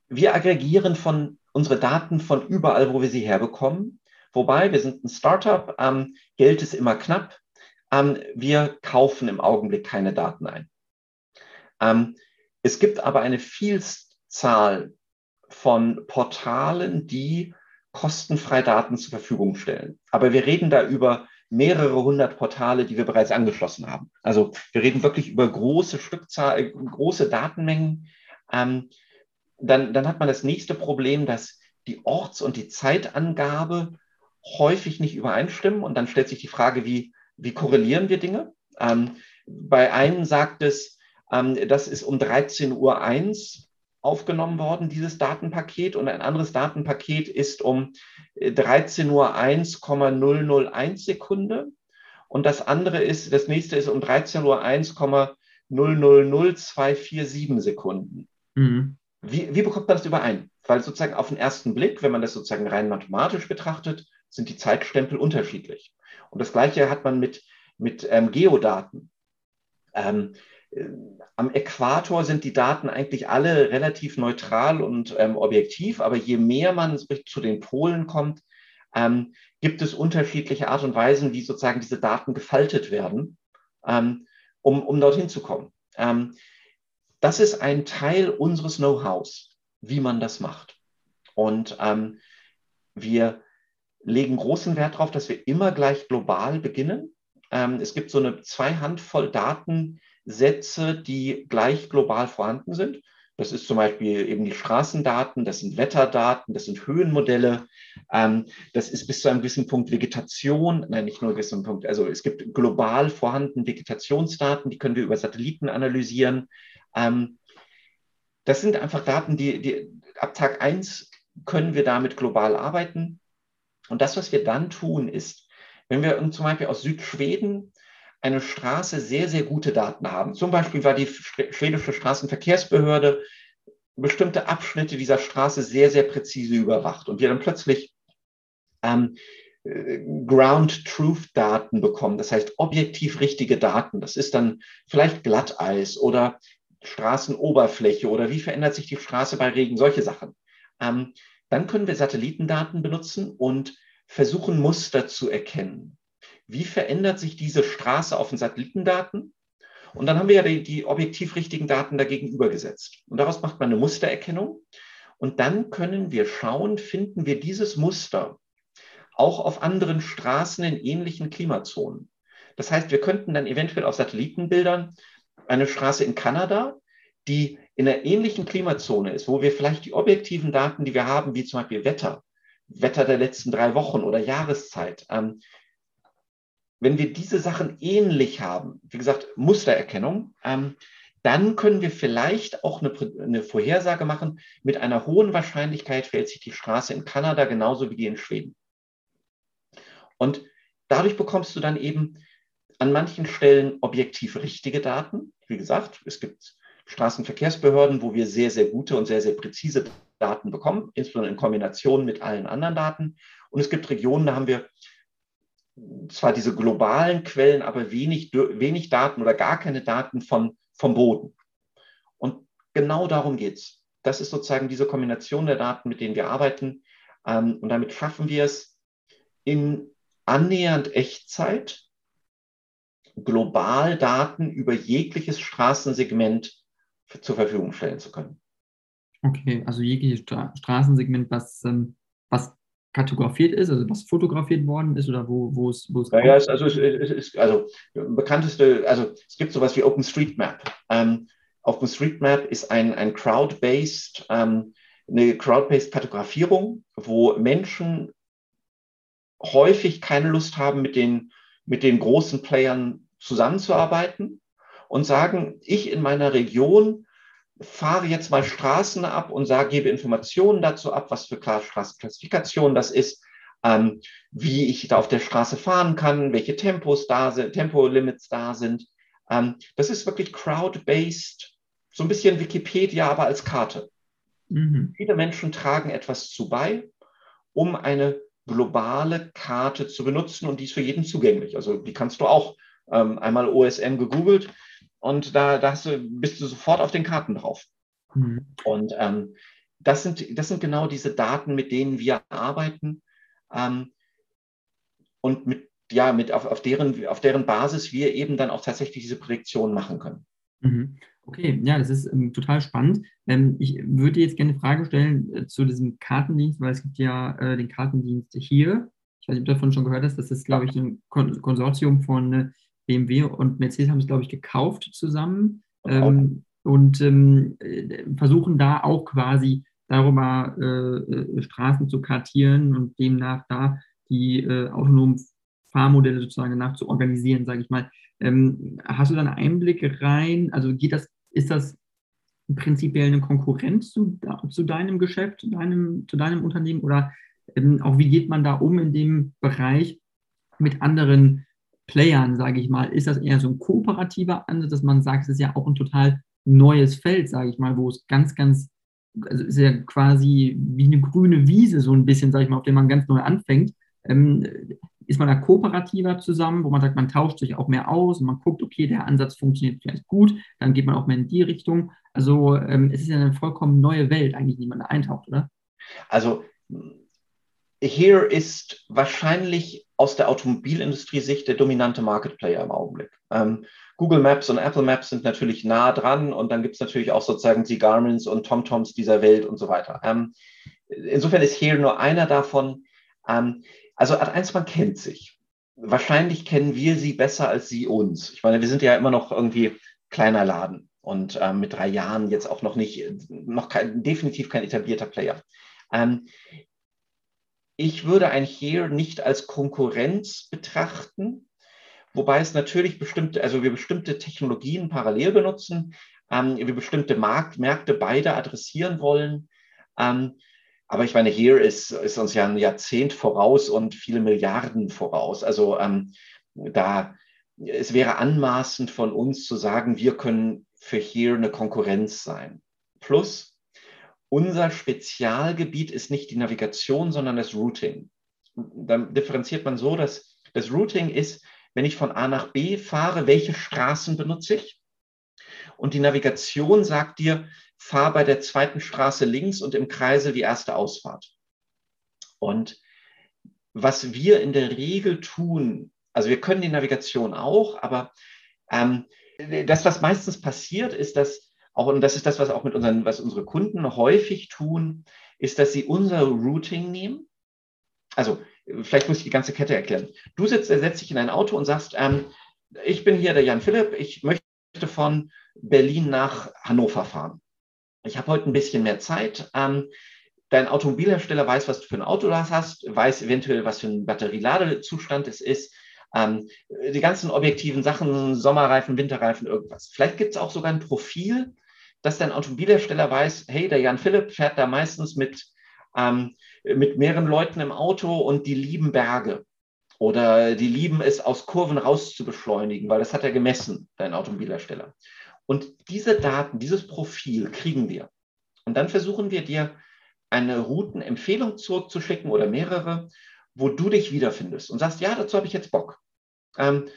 wir aggregieren von unsere Daten von überall, wo wir sie herbekommen. Wobei, wir sind ein Startup, ähm, Geld ist immer knapp. Ähm, wir kaufen im Augenblick keine Daten ein. Ähm, es gibt aber eine Vielzahl von Portalen, die kostenfrei Daten zur Verfügung stellen. Aber wir reden da über mehrere hundert Portale, die wir bereits angeschlossen haben. Also wir reden wirklich über große Stückzahl, äh, große Datenmengen. Ähm, dann, dann hat man das nächste Problem, dass die Orts- und die Zeitangabe häufig nicht übereinstimmen. Und dann stellt sich die Frage, wie, wie korrelieren wir Dinge? Ähm, bei einem sagt es, ähm, das ist um 13.01 Uhr aufgenommen worden, dieses Datenpaket. Und ein anderes Datenpaket ist um 13 Uhr 1,001 Sekunde. Und das andere ist, das nächste ist um 13 Uhr 1,000247 Sekunden. Mhm. Wie, wie bekommt man das überein? Weil sozusagen auf den ersten Blick, wenn man das sozusagen rein mathematisch betrachtet, sind die Zeitstempel unterschiedlich. Und das Gleiche hat man mit, mit ähm, Geodaten. Ähm, am Äquator sind die Daten eigentlich alle relativ neutral und ähm, objektiv, aber je mehr man zu den Polen kommt, ähm, gibt es unterschiedliche Art und Weisen, wie sozusagen diese Daten gefaltet werden, ähm, um, um dorthin zu kommen. Ähm, das ist ein Teil unseres Know-hows, wie man das macht. Und ähm, wir legen großen Wert darauf, dass wir immer gleich global beginnen. Ähm, es gibt so eine zwei Handvoll Daten, Sätze, die gleich global vorhanden sind. Das ist zum Beispiel eben die Straßendaten, das sind Wetterdaten, das sind Höhenmodelle, ähm, das ist bis zu einem gewissen Punkt Vegetation, nein, nicht nur gewissen Punkt, also es gibt global vorhandene Vegetationsdaten, die können wir über Satelliten analysieren. Ähm, das sind einfach Daten, die, die ab Tag 1 können wir damit global arbeiten. Und das, was wir dann tun, ist, wenn wir zum Beispiel aus Südschweden eine Straße sehr, sehr gute Daten haben. Zum Beispiel war die schwedische Straßenverkehrsbehörde bestimmte Abschnitte dieser Straße sehr, sehr präzise überwacht und wir dann plötzlich ähm, äh, Ground Truth Daten bekommen, das heißt objektiv richtige Daten. Das ist dann vielleicht Glatteis oder Straßenoberfläche oder wie verändert sich die Straße bei Regen, solche Sachen. Ähm, dann können wir Satellitendaten benutzen und versuchen, Muster zu erkennen wie verändert sich diese Straße auf den Satellitendaten Und dann haben wir ja die, die objektiv richtigen Daten dagegen übergesetzt. Und daraus macht man eine Mustererkennung. Und dann können wir schauen, finden wir dieses Muster auch auf anderen Straßen in ähnlichen Klimazonen. Das heißt, wir könnten dann eventuell auf Satellitenbildern eine Straße in Kanada, die in einer ähnlichen Klimazone ist, wo wir vielleicht die objektiven Daten, die wir haben, wie zum Beispiel Wetter, Wetter der letzten drei Wochen oder Jahreszeit, ähm, wenn wir diese Sachen ähnlich haben, wie gesagt, Mustererkennung, ähm, dann können wir vielleicht auch eine, eine, Vorhersage machen, mit einer hohen Wahrscheinlichkeit fällt sich die Straße in Kanada genauso wie die in Schweden. Und dadurch bekommst du dann eben an manchen Stellen objektiv richtige Daten. Wie gesagt, es gibt Straßenverkehrsbehörden, wo wir sehr, sehr gute und sehr, sehr präzise Daten bekommen, insbesondere in Kombination mit allen anderen Daten. Und es gibt Regionen, da haben wir zwar diese globalen Quellen, aber wenig, wenig Daten oder gar keine Daten von, vom Boden. Und genau darum geht es. Das ist sozusagen diese Kombination der Daten, mit denen wir arbeiten. Ähm, und damit schaffen wir es, in annähernd Echtzeit global Daten über jegliches Straßensegment zur Verfügung stellen zu können. Okay, also jegliches Straßensegment, was, ähm, was kartografiert ist, also was fotografiert worden ist oder wo, wo es, wo es ja, es, also, es, es ist, also bekannteste, also es gibt sowas wie OpenStreetMap. Ähm, OpenStreetMap ist ein, ein Crowd-based, ähm, eine Crowd-based Kartografierung, wo Menschen häufig keine Lust haben, mit den, mit den großen Playern zusammenzuarbeiten und sagen, ich in meiner Region fahre jetzt mal Straßen ab und sage, gebe Informationen dazu ab, was für Straßenklassifikation das ist, ähm, wie ich da auf der Straße fahren kann, welche Tempos da sind, Tempolimits da sind. Ähm, das ist wirklich crowd-based, so ein bisschen Wikipedia, aber als Karte. Mhm. Viele Menschen tragen etwas zu bei, um eine globale Karte zu benutzen und die ist für jeden zugänglich. Also die kannst du auch ähm, einmal OSM gegoogelt und da, da du, bist du sofort auf den Karten drauf. Mhm. Und ähm, das, sind, das sind genau diese Daten, mit denen wir arbeiten ähm, und mit, ja, mit auf, auf, deren, auf deren Basis wir eben dann auch tatsächlich diese Prädiktion machen können. Mhm. Okay, ja, das ist ähm, total spannend. Ähm, ich würde jetzt gerne eine Frage stellen äh, zu diesem Kartendienst, weil es gibt ja äh, den Kartendienst hier. Ich weiß nicht, ob du davon schon gehört hast. Das ist, glaube ich, ein Kon Konsortium von äh, BMW und Mercedes haben es, glaube ich, gekauft zusammen ähm, und ähm, versuchen da auch quasi darüber äh, äh, Straßen zu kartieren und demnach da die äh, autonomen Fahrmodelle sozusagen danach zu organisieren, sage ich mal. Ähm, hast du da einen Einblick rein? Also geht das, ist das prinzipiell eine Konkurrenz zu, zu deinem Geschäft, zu deinem, zu deinem Unternehmen oder ähm, auch wie geht man da um in dem Bereich mit anderen Playern, sage ich mal, ist das eher so ein kooperativer Ansatz, dass man sagt, es ist ja auch ein total neues Feld, sage ich mal, wo es ganz, ganz, also ist ja quasi wie eine grüne Wiese, so ein bisschen, sage ich mal, auf der man ganz neu anfängt. Ähm, ist man da kooperativer zusammen, wo man sagt, man tauscht sich auch mehr aus und man guckt, okay, der Ansatz funktioniert vielleicht gut, dann geht man auch mehr in die Richtung. Also ähm, es ist ja eine vollkommen neue Welt eigentlich, die man da eintaucht, oder? Also hier ist wahrscheinlich aus der Automobilindustrie-Sicht der dominante Market Player im Augenblick. Ähm, Google Maps und Apple Maps sind natürlich nah dran und dann gibt es natürlich auch sozusagen die Garmins und TomToms dieser Welt und so weiter. Ähm, insofern ist hier nur einer davon. Ähm, also Ad1, man kennt sich. Wahrscheinlich kennen wir sie besser als sie uns. Ich meine, wir sind ja immer noch irgendwie kleiner Laden und ähm, mit drei Jahren jetzt auch noch nicht, noch kein, definitiv kein etablierter Player. Ähm, ich würde ein hier nicht als Konkurrenz betrachten, wobei es natürlich bestimmte, also wir bestimmte Technologien parallel benutzen, ähm, wir bestimmte Markt, Märkte beide adressieren wollen. Ähm, aber ich meine, hier ist, ist uns ja ein Jahrzehnt voraus und viele Milliarden voraus. Also ähm, da es wäre anmaßend von uns zu sagen, wir können für hier eine Konkurrenz sein. Plus, unser Spezialgebiet ist nicht die Navigation, sondern das Routing. Dann differenziert man so, dass das Routing ist, wenn ich von A nach B fahre, welche Straßen benutze ich? Und die Navigation sagt dir, fahr bei der zweiten Straße links und im Kreisel die erste Ausfahrt. Und was wir in der Regel tun, also wir können die Navigation auch, aber ähm, das, was meistens passiert, ist, dass auch, und das ist das, was auch mit unseren, was unsere Kunden häufig tun, ist, dass sie unser Routing nehmen. Also, vielleicht muss ich die ganze Kette erklären. Du sitzt, setzt dich in ein Auto und sagst, ähm, ich bin hier der Jan Philipp, ich möchte von Berlin nach Hannover fahren. Ich habe heute ein bisschen mehr Zeit. Ähm, dein Automobilhersteller weiß, was du für ein Auto hast, weiß eventuell, was für ein Batterieladezustand es ist. Ähm, die ganzen objektiven Sachen, Sommerreifen, Winterreifen, irgendwas. Vielleicht gibt es auch sogar ein Profil, dass dein Automobilhersteller weiß, hey, der Jan Philipp fährt da meistens mit, ähm, mit mehreren Leuten im Auto und die lieben Berge. Oder die lieben es, aus Kurven raus zu beschleunigen, weil das hat er gemessen, dein Automobilhersteller. Und diese Daten, dieses Profil kriegen wir. Und dann versuchen wir dir eine Routenempfehlung zurückzuschicken oder mehrere, wo du dich wiederfindest und sagst, ja, dazu habe ich jetzt Bock. Ähm, äh,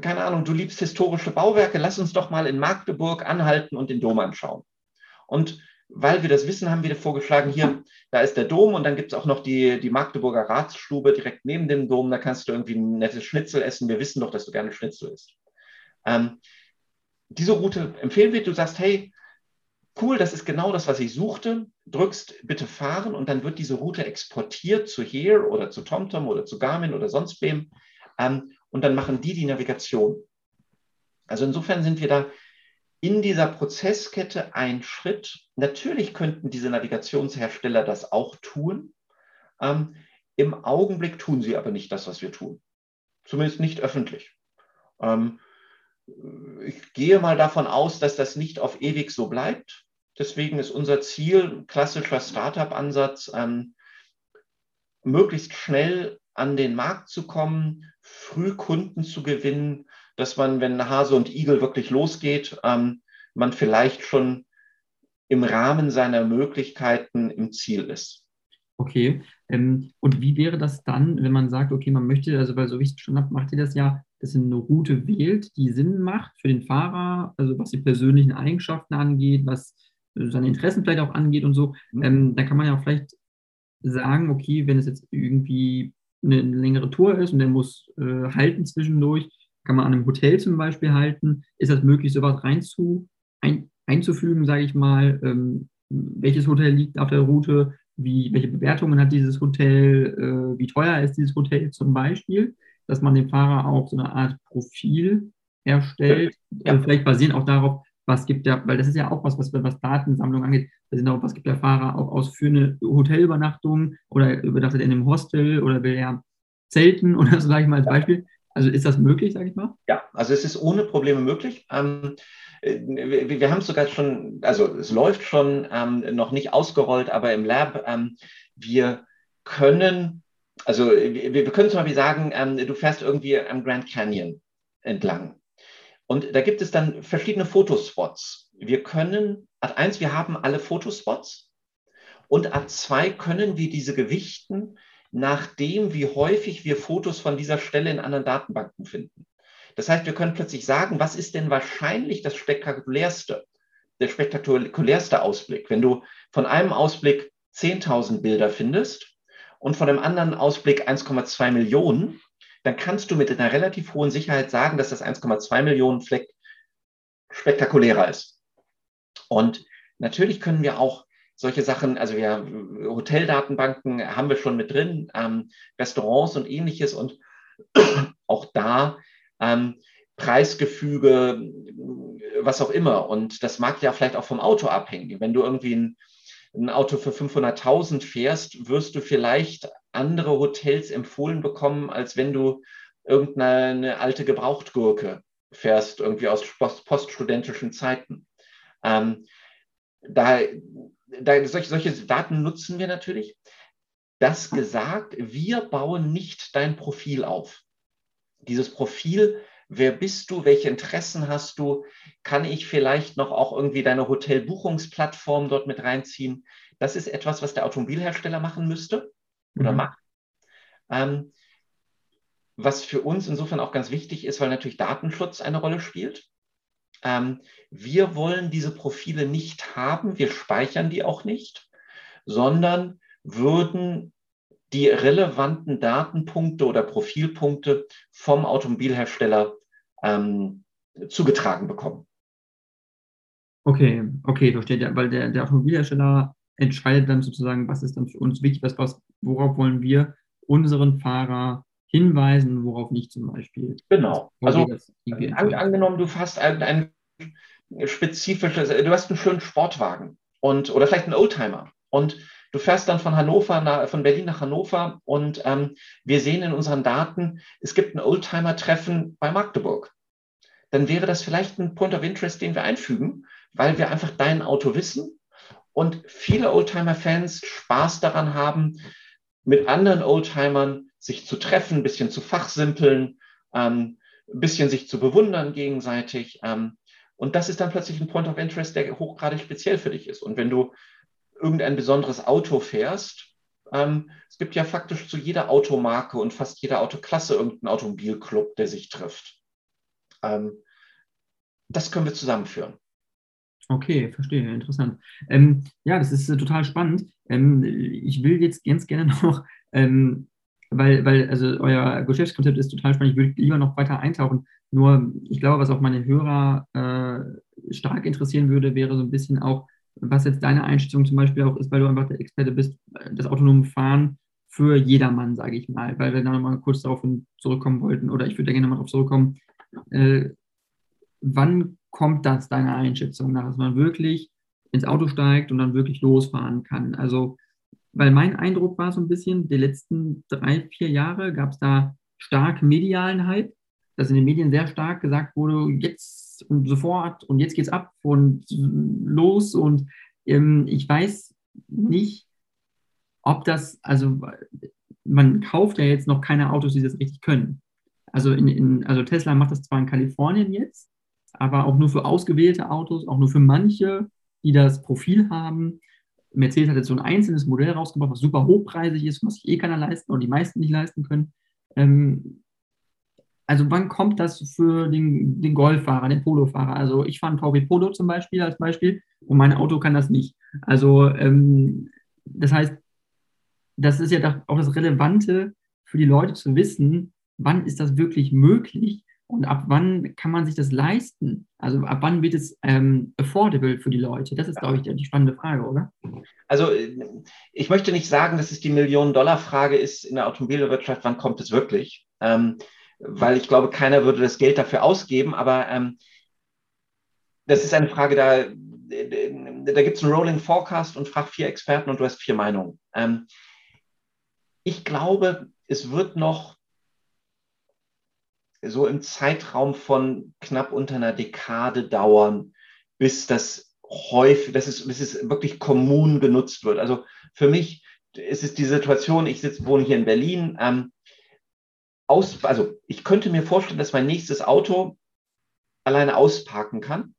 keine Ahnung, du liebst historische Bauwerke, lass uns doch mal in Magdeburg anhalten und den Dom anschauen. Und weil wir das wissen, haben wir vorgeschlagen, hier, da ist der Dom und dann gibt es auch noch die, die Magdeburger Ratsstube direkt neben dem Dom, da kannst du irgendwie ein nettes Schnitzel essen. Wir wissen doch, dass du gerne Schnitzel isst. Ähm, diese Route empfehlen wir, du sagst, hey, cool, das ist genau das, was ich suchte, drückst bitte fahren und dann wird diese Route exportiert zu Here oder zu TomTom oder zu Garmin oder sonst wem ähm, und dann machen die die Navigation. Also insofern sind wir da in dieser Prozesskette ein Schritt. Natürlich könnten diese Navigationshersteller das auch tun. Ähm, Im Augenblick tun sie aber nicht das, was wir tun. Zumindest nicht öffentlich. Ähm, ich gehe mal davon aus, dass das nicht auf ewig so bleibt. Deswegen ist unser Ziel, klassischer Startup-Ansatz, ähm, möglichst schnell an den Markt zu kommen, früh Kunden zu gewinnen, dass man, wenn Hase und Igel wirklich losgeht, ähm, man vielleicht schon im Rahmen seiner Möglichkeiten im Ziel ist. Okay. Ähm, und wie wäre das dann, wenn man sagt, okay, man möchte, also weil so wie ich es schon habe, macht ihr das ja, dass ihr eine Route wählt, die Sinn macht für den Fahrer, also was die persönlichen Eigenschaften angeht, was seine Interessen vielleicht auch angeht und so. Mhm. Ähm, da kann man ja auch vielleicht sagen, okay, wenn es jetzt irgendwie eine, eine längere Tour ist und der muss äh, halten zwischendurch, kann man an einem Hotel zum Beispiel halten? Ist das möglich, sowas rein zu, ein, einzufügen, sage ich mal? Ähm, welches Hotel liegt auf der Route? Wie, welche Bewertungen hat dieses Hotel? Äh, wie teuer ist dieses Hotel zum Beispiel? Dass man dem Fahrer auch so eine Art Profil erstellt, ja. äh, vielleicht basierend auch darauf, was gibt der, weil das ist ja auch was, was, was Datensammlung angeht, auch, was gibt der Fahrer auch aus für eine Hotelübernachtung oder übernachtet er in einem Hostel oder will er zelten oder so, sage ich mal als Beispiel. Also ist das möglich, sage ich mal? Ja, also es ist ohne Probleme möglich. Ähm, wir, wir haben es sogar schon, also es läuft schon ähm, noch nicht ausgerollt, aber im Lab, ähm, wir können, also wir, wir, können zum Beispiel sagen, ähm, du fährst irgendwie am Grand Canyon entlang. Und da gibt es dann verschiedene Fotospots. Wir können, Ad 1, wir haben alle Fotospots und Ad 2 können wir diese gewichten nachdem, wie häufig wir Fotos von dieser Stelle in anderen Datenbanken finden. Das heißt, wir können plötzlich sagen, was ist denn wahrscheinlich das spektakulärste, der spektakulärste Ausblick? Wenn du von einem Ausblick 10.000 Bilder findest und von einem anderen Ausblick 1,2 Millionen, dann kannst du mit einer relativ hohen Sicherheit sagen, dass das 1,2 Millionen Fleck spektakulärer ist. Und natürlich können wir auch solche Sachen, also wir Hoteldatenbanken haben wir schon mit drin, ähm, Restaurants und ähnliches und auch da ähm, Preisgefüge, was auch immer. Und das mag ja vielleicht auch vom Auto abhängen. Wenn du irgendwie ein, ein Auto für 500.000 fährst, wirst du vielleicht andere Hotels empfohlen bekommen, als wenn du irgendeine alte Gebrauchtgurke fährst, irgendwie aus poststudentischen Zeiten. Ähm, da da, solche, solche Daten nutzen wir natürlich. Das gesagt, wir bauen nicht dein Profil auf. Dieses Profil, wer bist du, welche Interessen hast du, kann ich vielleicht noch auch irgendwie deine Hotelbuchungsplattform dort mit reinziehen. Das ist etwas, was der Automobilhersteller machen müsste oder mhm. macht. Ähm, was für uns insofern auch ganz wichtig ist, weil natürlich Datenschutz eine Rolle spielt. Ähm, wir wollen diese Profile nicht haben, wir speichern die auch nicht, sondern würden die relevanten Datenpunkte oder Profilpunkte vom Automobilhersteller ähm, zugetragen bekommen. Okay, okay, verstehe. Ja, weil der, der Automobilhersteller entscheidet dann sozusagen, was ist dann für uns wichtig, was, was, worauf wollen wir unseren Fahrer hinweisen, worauf nicht zum Beispiel. Genau. Also an, angenommen, du hast ein, ein spezifisches, du hast einen schönen Sportwagen und oder vielleicht einen Oldtimer und du fährst dann von Hannover nach, von Berlin nach Hannover und ähm, wir sehen in unseren Daten, es gibt ein Oldtimer-Treffen bei Magdeburg. Dann wäre das vielleicht ein Point of Interest, den wir einfügen, weil wir einfach dein Auto wissen und viele Oldtimer-Fans Spaß daran haben, mit anderen Oldtimern sich zu treffen, ein bisschen zu fachsimpeln, ähm, ein bisschen sich zu bewundern gegenseitig. Ähm, und das ist dann plötzlich ein Point of Interest, der hochgradig speziell für dich ist. Und wenn du irgendein besonderes Auto fährst, ähm, es gibt ja faktisch zu jeder Automarke und fast jeder Autoklasse irgendeinen Automobilclub, der sich trifft. Ähm, das können wir zusammenführen. Okay, verstehe, interessant. Ähm, ja, das ist äh, total spannend. Ähm, ich will jetzt ganz gerne noch, ähm, weil, weil also euer Geschäftskonzept ist total spannend, ich würde lieber noch weiter eintauchen. Nur, ich glaube, was auch meine Hörer äh, stark interessieren würde, wäre so ein bisschen auch, was jetzt deine Einschätzung zum Beispiel auch ist, weil du einfach der Experte bist, äh, das autonome Fahren für jedermann, sage ich mal, weil wir da nochmal kurz darauf zurückkommen wollten, oder ich würde gerne mal darauf zurückkommen. Äh, wann kommt das deiner Einschätzung nach, dass man wirklich ins Auto steigt und dann wirklich losfahren kann? Also, weil mein Eindruck war so ein bisschen, die letzten drei, vier Jahre gab es da stark medialen Hype, dass in den Medien sehr stark gesagt wurde, jetzt und sofort und jetzt geht's ab und los und ähm, ich weiß nicht, ob das, also man kauft ja jetzt noch keine Autos, die das richtig können. Also, in, in, also Tesla macht das zwar in Kalifornien jetzt, aber auch nur für ausgewählte Autos, auch nur für manche, die das Profil haben. Mercedes hat jetzt so ein einzelnes Modell rausgebracht, was super hochpreisig ist, was sich eh keiner leisten und die meisten nicht leisten können. Ähm, also wann kommt das für den, den Golffahrer, den Polofahrer? Also ich fahre ein VW Polo zum Beispiel als Beispiel und mein Auto kann das nicht. Also ähm, das heißt, das ist ja auch das Relevante für die Leute zu wissen, wann ist das wirklich möglich und ab wann kann man sich das leisten? Also ab wann wird es ähm, affordable für die Leute? Das ist, glaube ich, die spannende Frage, oder? Also ich möchte nicht sagen, dass es die Millionen-Dollar-Frage ist in der Automobilwirtschaft, wann kommt es wirklich? Ähm, weil ich glaube, keiner würde das Geld dafür ausgeben, aber ähm, das ist eine Frage, da, da gibt es einen Rolling Forecast und frag vier Experten und du hast vier Meinungen. Ähm, ich glaube, es wird noch so im Zeitraum von knapp unter einer Dekade dauern, bis das häufig, dass es, bis es wirklich kommun genutzt wird. Also für mich ist es die Situation, ich sitze, wohne hier in Berlin, ähm, aus, also ich könnte mir vorstellen, dass mein nächstes Auto alleine ausparken kann.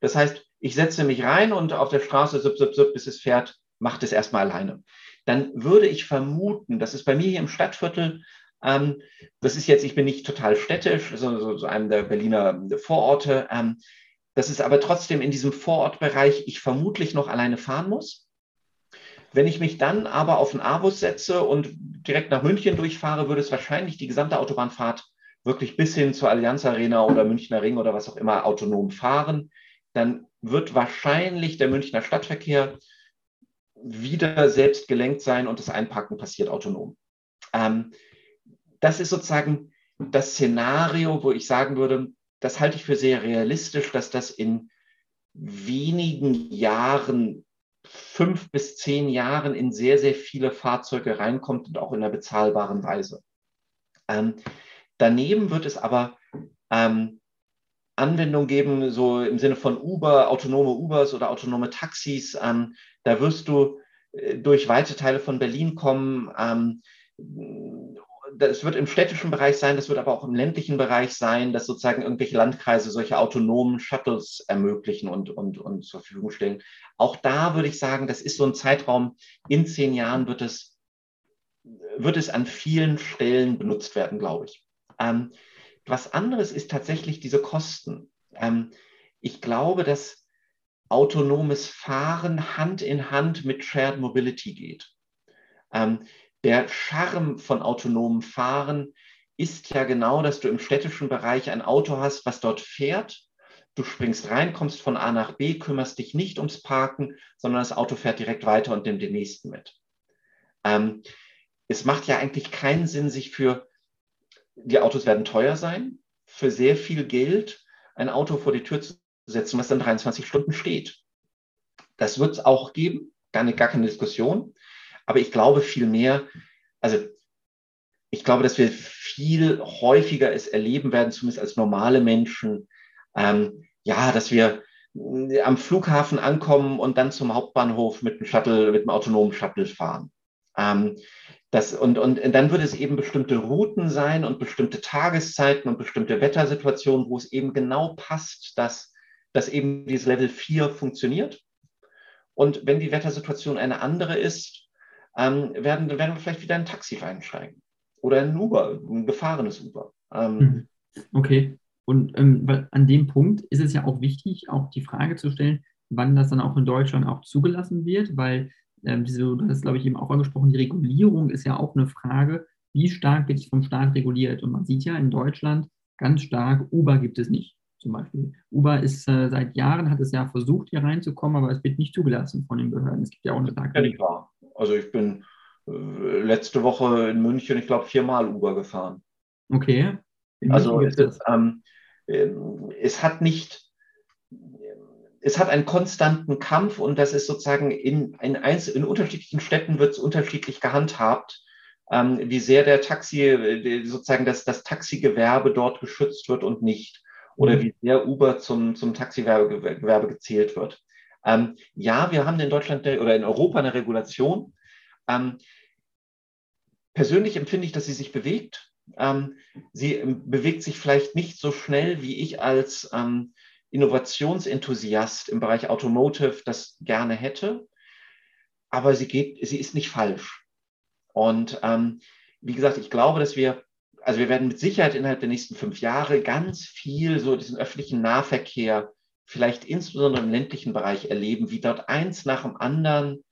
Das heißt, ich setze mich rein und auf der Straße, zip, zip, zip, bis es fährt, macht es erstmal alleine. Dann würde ich vermuten, dass es bei mir hier im Stadtviertel ähm, das ist jetzt, ich bin nicht total städtisch, sondern so, so einem der Berliner Vororte. Ähm, das ist aber trotzdem in diesem Vorortbereich ich vermutlich noch alleine fahren muss. Wenn ich mich dann aber auf einen A-Bus setze und direkt nach München durchfahre, würde es wahrscheinlich die gesamte Autobahnfahrt wirklich bis hin zur Allianz Arena oder Münchner Ring oder was auch immer autonom fahren. Dann wird wahrscheinlich der Münchner Stadtverkehr wieder selbst gelenkt sein und das Einparken passiert autonom. Ähm, das ist sozusagen das Szenario, wo ich sagen würde, das halte ich für sehr realistisch, dass das in wenigen Jahren, fünf bis zehn Jahren, in sehr, sehr viele Fahrzeuge reinkommt und auch in einer bezahlbaren Weise. Ähm, daneben wird es aber ähm, Anwendungen geben, so im Sinne von Uber, autonome Ubers oder autonome Taxis. Ähm, da wirst du äh, durch weite Teile von Berlin kommen. Das wird im städtischen Bereich sein, das wird aber auch im ländlichen Bereich sein, dass sozusagen irgendwelche Landkreise solche autonomen Shuttles ermöglichen und, und, und zur Verfügung stellen. Auch da würde ich sagen, das ist so ein Zeitraum, in zehn Jahren wird es, wird es an vielen Stellen benutzt werden, glaube ich. Ähm, was anderes ist tatsächlich diese Kosten. Ähm, ich glaube, dass autonomes Fahren Hand in Hand mit Shared Mobility geht. Ähm, der Charme von autonomem Fahren ist ja genau, dass du im städtischen Bereich ein Auto hast, was dort fährt. Du springst rein, kommst von A nach B, kümmerst dich nicht ums Parken, sondern das Auto fährt direkt weiter und nimmt den nächsten mit. Ähm, es macht ja eigentlich keinen Sinn, sich für, die Autos werden teuer sein, für sehr viel Geld ein Auto vor die Tür zu setzen, was dann 23 Stunden steht. Das wird es auch geben, gar, nicht, gar keine Diskussion. Aber ich glaube vielmehr, also ich glaube, dass wir viel häufiger es erleben werden, zumindest als normale Menschen, ähm, ja, dass wir äh, am Flughafen ankommen und dann zum Hauptbahnhof mit dem Shuttle, mit dem autonomen Shuttle fahren. Ähm, das, und, und dann würde es eben bestimmte Routen sein und bestimmte Tageszeiten und bestimmte Wettersituationen, wo es eben genau passt, dass, dass eben dieses Level 4 funktioniert. Und wenn die Wettersituation eine andere ist, ähm, werden, werden wir vielleicht wieder in ein Taxi reinsteigen oder ein Uber, ein gefahrenes Uber. Ähm, mhm. okay. Und ähm, an dem Punkt ist es ja auch wichtig, auch die Frage zu stellen, wann das dann auch in Deutschland auch zugelassen wird, weil ähm, diese, du hast, glaube ich, eben auch angesprochen, die Regulierung ist ja auch eine Frage, wie stark wird es vom Staat reguliert? Und man sieht ja in Deutschland ganz stark, Uber gibt es nicht. Zum Beispiel. Uber ist äh, seit Jahren, hat es ja versucht, hier reinzukommen, aber es wird nicht zugelassen von den Behörden. Es gibt ja auch eine starke. Ja. Also ich bin äh, letzte Woche in München, ich glaube, viermal Uber gefahren. Okay. also es, ähm, ähm, es hat nicht, es hat einen konstanten Kampf und das ist sozusagen in, in, einzel, in unterschiedlichen Städten wird es unterschiedlich gehandhabt, ähm, wie sehr der Taxi, äh, sozusagen das, das Taxigewerbe dort geschützt wird und nicht. Oder mhm. wie sehr Uber zum, zum Taxigewerbe gezählt wird. Ähm, ja, wir haben in Deutschland oder in Europa eine Regulation. Ähm, persönlich empfinde ich, dass sie sich bewegt. Ähm, sie ähm, bewegt sich vielleicht nicht so schnell, wie ich als ähm, Innovationsenthusiast im Bereich Automotive das gerne hätte. Aber sie geht, sie ist nicht falsch. Und ähm, wie gesagt, ich glaube, dass wir, also wir werden mit Sicherheit innerhalb der nächsten fünf Jahre ganz viel so diesen öffentlichen Nahverkehr, vielleicht insbesondere im ländlichen Bereich erleben, wie dort eins nach dem anderen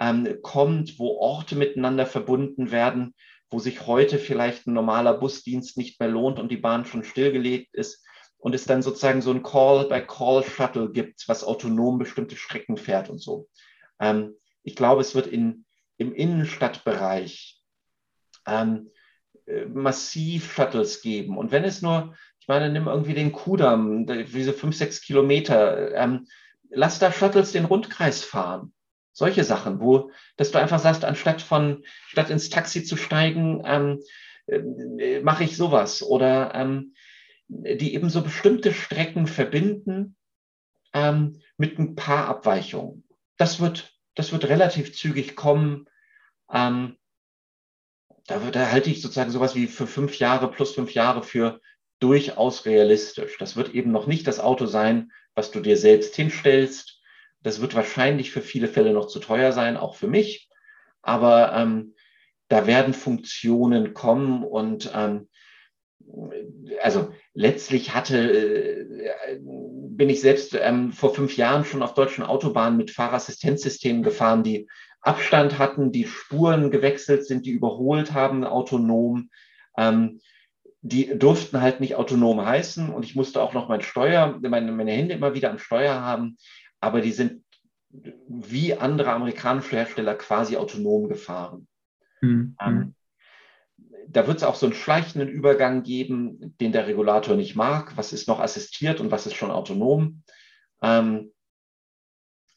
ähm, kommt, wo Orte miteinander verbunden werden, wo sich heute vielleicht ein normaler Busdienst nicht mehr lohnt und die Bahn schon stillgelegt ist und es dann sozusagen so ein Call-by-Call-Shuttle gibt, was autonom bestimmte Strecken fährt und so. Ähm, ich glaube, es wird in, im Innenstadtbereich ähm, äh, massiv Shuttles geben. Und wenn es nur, ich meine, nimm irgendwie den Kudamm, diese fünf, sechs Kilometer, ähm, lass da Shuttles den Rundkreis fahren. Solche Sachen, wo, dass du einfach sagst, anstatt von, statt ins Taxi zu steigen, ähm, äh, mache ich sowas. Oder ähm, die eben so bestimmte Strecken verbinden ähm, mit ein paar Abweichungen. Das wird, das wird relativ zügig kommen. Ähm, da, da halte ich sozusagen sowas wie für fünf Jahre plus fünf Jahre für durchaus realistisch. Das wird eben noch nicht das Auto sein, was du dir selbst hinstellst, das wird wahrscheinlich für viele Fälle noch zu teuer sein, auch für mich. Aber ähm, da werden Funktionen kommen und ähm, also letztlich hatte, äh, bin ich selbst ähm, vor fünf Jahren schon auf deutschen Autobahnen mit Fahrassistenzsystemen gefahren, die Abstand hatten, die Spuren gewechselt sind, die überholt haben, autonom. Ähm, die durften halt nicht autonom heißen und ich musste auch noch mein Steuer, meine, meine Hände immer wieder am Steuer haben aber die sind wie andere amerikanische Hersteller quasi autonom gefahren. Mhm. Ähm, da wird es auch so einen schleichenden Übergang geben, den der Regulator nicht mag. Was ist noch assistiert und was ist schon autonom? Ähm,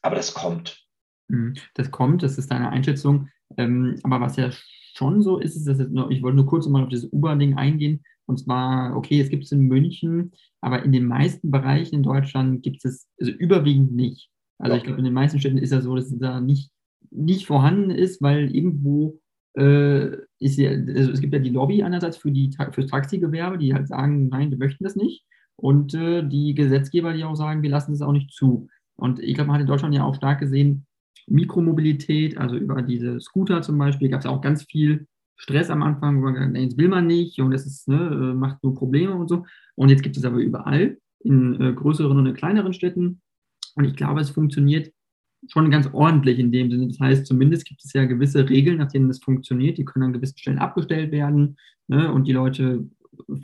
aber das kommt. Mhm. Das kommt, das ist deine Einschätzung. Ähm, aber was ja schon so ist, ist, dass nur, ich wollte nur kurz mal auf dieses Uber-Ding eingehen. Und zwar, okay, es gibt es in München, aber in den meisten Bereichen in Deutschland gibt es also überwiegend nicht. Also ja. ich glaube, in den meisten Städten ist ja so, dass es da nicht, nicht vorhanden ist, weil irgendwo äh, ist ja, also es gibt ja die Lobby einerseits für die für das Taxigewerbe, die halt sagen, nein, wir möchten das nicht. Und äh, die Gesetzgeber, die auch sagen, wir lassen das auch nicht zu. Und ich glaube, man hat in Deutschland ja auch stark gesehen, Mikromobilität, also über diese Scooter zum Beispiel, gab es auch ganz viel Stress am Anfang, wo man gesagt, nee, das will man nicht und das ist, ne, äh, macht nur Probleme und so. Und jetzt gibt es aber überall, in äh, größeren und in kleineren Städten. Und ich glaube, es funktioniert schon ganz ordentlich in dem Sinne. Das heißt, zumindest gibt es ja gewisse Regeln, nach denen es funktioniert. Die können an gewissen Stellen abgestellt werden. Ne? Und die Leute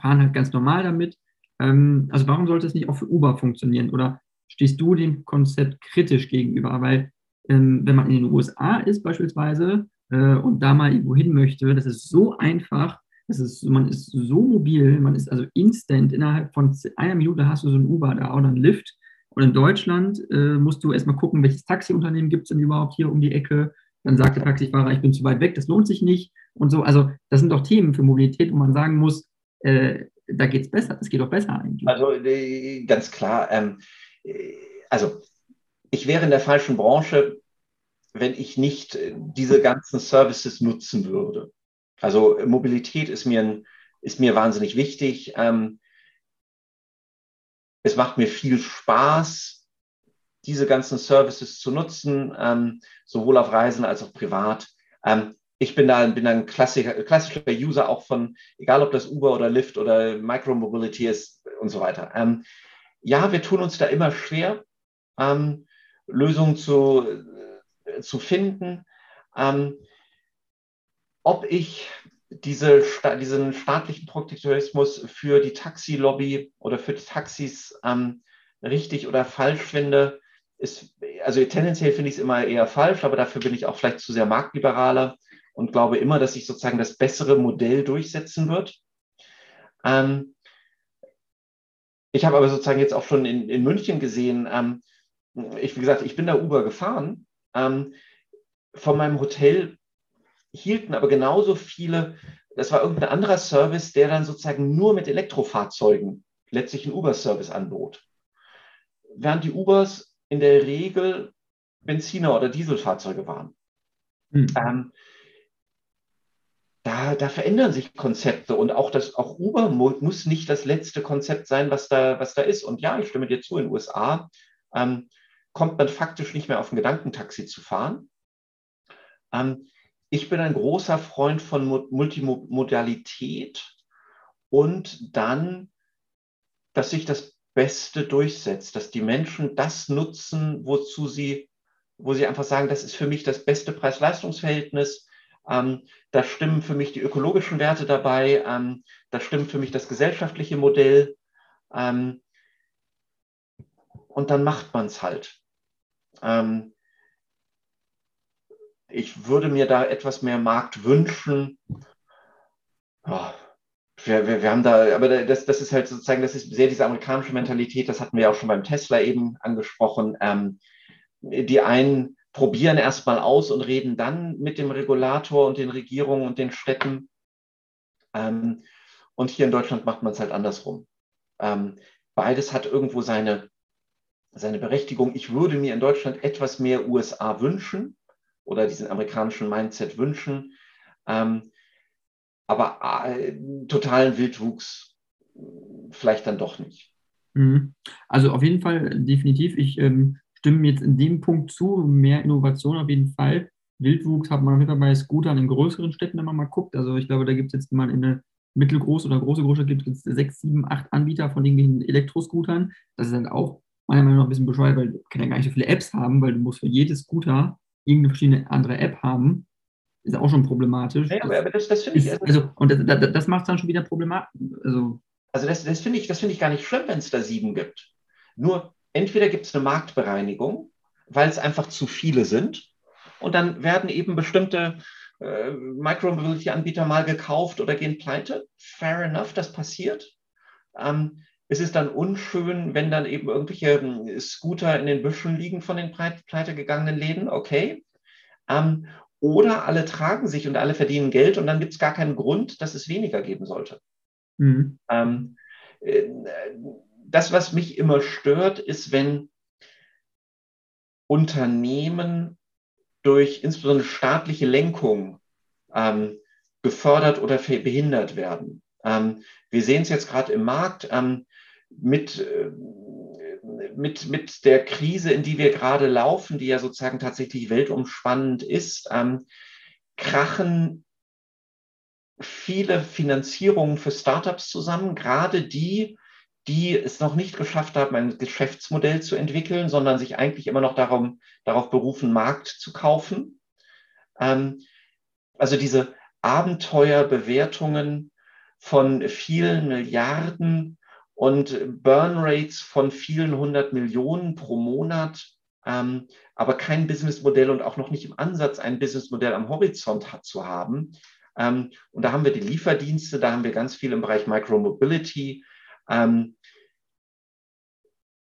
fahren halt ganz normal damit. Ähm, also warum sollte es nicht auch für Uber funktionieren? Oder stehst du dem Konzept kritisch gegenüber? Weil ähm, wenn man in den USA ist beispielsweise äh, und da mal irgendwo hin möchte, das ist so einfach, das ist, man ist so mobil, man ist also instant, innerhalb von einer Minute hast du so ein Uber da oder ein Lift. Und in Deutschland äh, musst du erstmal gucken, welches Taxiunternehmen gibt es denn überhaupt hier um die Ecke. Dann sagt der Taxifahrer, ich bin zu weit weg, das lohnt sich nicht. Und so, also das sind doch Themen für Mobilität, wo man sagen muss, äh, da geht es besser, das geht doch besser eigentlich. Also äh, ganz klar, ähm, äh, also ich wäre in der falschen Branche, wenn ich nicht äh, diese ganzen Services nutzen würde. Also Mobilität ist mir, ein, ist mir wahnsinnig wichtig. Ähm, es macht mir viel Spaß, diese ganzen Services zu nutzen, ähm, sowohl auf Reisen als auch privat. Ähm, ich bin da, bin ein klassischer, klassischer User auch von, egal ob das Uber oder Lyft oder Micromobility ist und so weiter. Ähm, ja, wir tun uns da immer schwer, ähm, Lösungen zu, äh, zu finden. Ähm, ob ich diese, diesen staatlichen Protektionismus für die Taxilobby oder für die Taxis ähm, richtig oder falsch finde, ist, also tendenziell finde ich es immer eher falsch, aber dafür bin ich auch vielleicht zu sehr marktliberaler und glaube immer, dass sich sozusagen das bessere Modell durchsetzen wird. Ähm, ich habe aber sozusagen jetzt auch schon in, in München gesehen, ähm, ich, wie gesagt, ich bin da Uber gefahren. Ähm, von meinem Hotel hielten aber genauso viele, das war irgendein anderer Service, der dann sozusagen nur mit Elektrofahrzeugen letztlich einen Uber-Service anbot. Während die Ubers in der Regel Benziner- oder Dieselfahrzeuge waren. Mhm. Ähm, da, da, verändern sich Konzepte und auch das, auch Uber muss nicht das letzte Konzept sein, was da, was da ist. Und ja, ich stimme dir zu, in den USA ähm, kommt man faktisch nicht mehr auf ein Gedankentaxi zu fahren. Ähm, ich bin ein großer Freund von Multimodalität und dann, dass sich das Beste durchsetzt, dass die Menschen das nutzen, wozu sie, wo sie einfach sagen, das ist für mich das beste Preis-Leistungs-Verhältnis. Ähm, da stimmen für mich die ökologischen Werte dabei, ähm, da stimmt für mich das gesellschaftliche Modell. Ähm, und dann macht man es halt. Ähm, ich würde mir da etwas mehr Markt wünschen. Ja, wir, wir, wir, haben da, aber das, das ist halt sozusagen, das ist sehr diese amerikanische Mentalität, das hatten wir auch schon beim Tesla eben angesprochen. Ähm, die einen probieren erstmal aus und reden dann mit dem Regulator und den Regierungen und den Städten. Ähm, und hier in Deutschland macht man es halt andersrum. Ähm, beides hat irgendwo seine, seine Berechtigung. Ich würde mir in Deutschland etwas mehr USA wünschen oder diesen amerikanischen Mindset wünschen. Ähm, aber äh, totalen Wildwuchs vielleicht dann doch nicht. Mhm. Also auf jeden Fall definitiv. Ich ähm, stimme jetzt in dem Punkt zu. Mehr Innovation auf jeden Fall. Wildwuchs hat man auf jeden Fall bei Scootern in größeren Städten, wenn man mal guckt. Also ich glaube, da gibt es jetzt mal in eine mittelgroße oder große Großstadt gibt es sechs, sieben, acht Anbieter von irgendwelchen Elektroscootern. Das ist halt auch meiner Meinung nach ein bisschen bescheuert, weil du kannst ja gar nicht so viele Apps haben, weil du musst für jedes Scooter irgendeine verschiedene andere App haben, ist auch schon problematisch. Ja, aber das, das finde ich. Also, also, und das, das, das macht es dann schon wieder problematisch. Also, also das, das finde ich, find ich gar nicht schlimm, wenn es da sieben gibt. Nur entweder gibt es eine Marktbereinigung, weil es einfach zu viele sind. Und dann werden eben bestimmte äh, Micromobility-Anbieter mal gekauft oder gehen pleite. Fair enough, das passiert. Ähm, es ist dann unschön, wenn dann eben irgendwelche ähm, Scooter in den Büschen liegen von den pleite gegangenen Läden, okay. Ähm, oder alle tragen sich und alle verdienen Geld und dann gibt es gar keinen Grund, dass es weniger geben sollte. Mhm. Ähm, äh, das, was mich immer stört, ist, wenn Unternehmen durch insbesondere staatliche Lenkung ähm, gefördert oder behindert werden. Ähm, wir sehen es jetzt gerade im Markt. Ähm, mit, äh, mit, mit der Krise, in die wir gerade laufen, die ja sozusagen tatsächlich weltumspannend ist, ähm, krachen viele Finanzierungen für Startups zusammen, gerade die, die es noch nicht geschafft haben, ein Geschäftsmodell zu entwickeln, sondern sich eigentlich immer noch darum, darauf berufen, Markt zu kaufen. Ähm, also diese Abenteuerbewertungen von vielen Milliarden und Burn Rates von vielen hundert Millionen pro Monat, ähm, aber kein Businessmodell und auch noch nicht im Ansatz ein Businessmodell am Horizont hat, zu haben. Ähm, und da haben wir die Lieferdienste, da haben wir ganz viel im Bereich Micromobility. Ähm,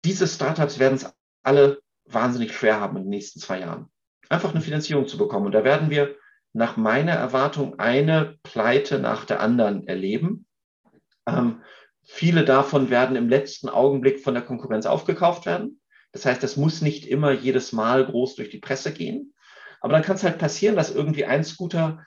diese Startups werden es alle wahnsinnig schwer haben in den nächsten zwei Jahren, einfach eine Finanzierung zu bekommen. Und da werden wir nach meiner Erwartung eine Pleite nach der anderen erleben. Ähm, viele davon werden im letzten Augenblick von der Konkurrenz aufgekauft werden. Das heißt, das muss nicht immer jedes Mal groß durch die Presse gehen. Aber dann kann es halt passieren, dass irgendwie ein Scooter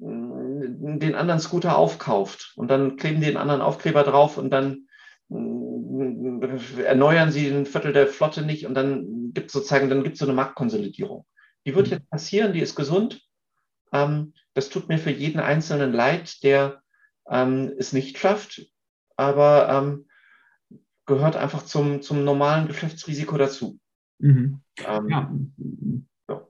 mm, den anderen Scooter aufkauft und dann kleben die den anderen Aufkleber drauf und dann mm, erneuern sie ein Viertel der Flotte nicht und dann gibt es sozusagen, dann gibt es so eine Marktkonsolidierung. Die wird mhm. jetzt passieren, die ist gesund. Ähm, das tut mir für jeden Einzelnen leid, der ähm, es nicht schafft, aber ähm, gehört einfach zum, zum normalen Geschäftsrisiko dazu. Mhm. Ähm, ja. ja.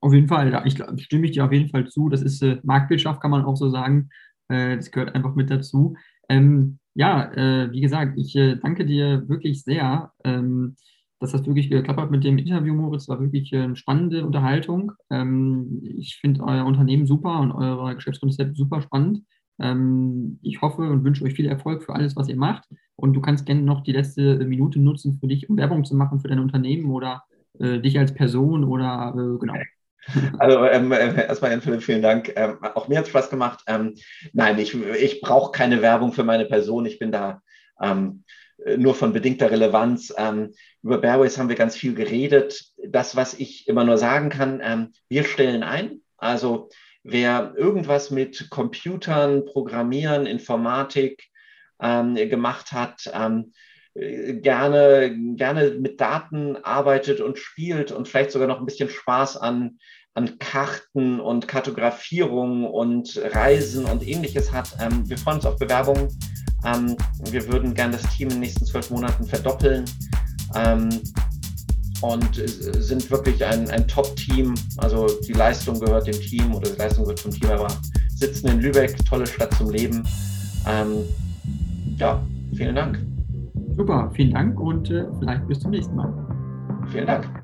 Auf jeden Fall, da ich, stimme ich dir auf jeden Fall zu. Das ist äh, Marktwirtschaft, kann man auch so sagen. Äh, das gehört einfach mit dazu. Ähm, ja, äh, wie gesagt, ich äh, danke dir wirklich sehr, ähm, dass das wirklich geklappt hat mit dem Interview, Moritz. War wirklich äh, eine spannende Unterhaltung. Ähm, ich finde euer Unternehmen super und euer Geschäftskonzept super spannend. Ähm, ich hoffe und wünsche euch viel Erfolg für alles, was ihr macht. Und du kannst gerne noch die letzte Minute nutzen für dich, um Werbung zu machen für dein Unternehmen oder äh, dich als Person oder äh, genau. Also ähm, äh, erstmal Jan Philipp, vielen Dank. Ähm, auch mir hat es Spaß gemacht. Ähm, nein, ich, ich brauche keine Werbung für meine Person. Ich bin da ähm, nur von bedingter Relevanz. Ähm, über Bearways haben wir ganz viel geredet. Das, was ich immer nur sagen kann, wir stellen ein. Also wer irgendwas mit Computern, Programmieren, Informatik ähm, gemacht hat, ähm, gerne, gerne mit Daten arbeitet und spielt und vielleicht sogar noch ein bisschen Spaß an, an Karten und Kartografierung und Reisen und ähnliches hat. Ähm, wir freuen uns auf Bewerbungen. Ähm, wir würden gerne das Team in den nächsten zwölf Monaten verdoppeln. Und sind wirklich ein, ein Top-Team. Also die Leistung gehört dem Team oder die Leistung gehört zum Team, aber sitzen in Lübeck, tolle Stadt zum Leben. Ähm, ja, vielen Dank. Super, vielen Dank und äh, vielleicht bis zum nächsten Mal. Vielen Dank.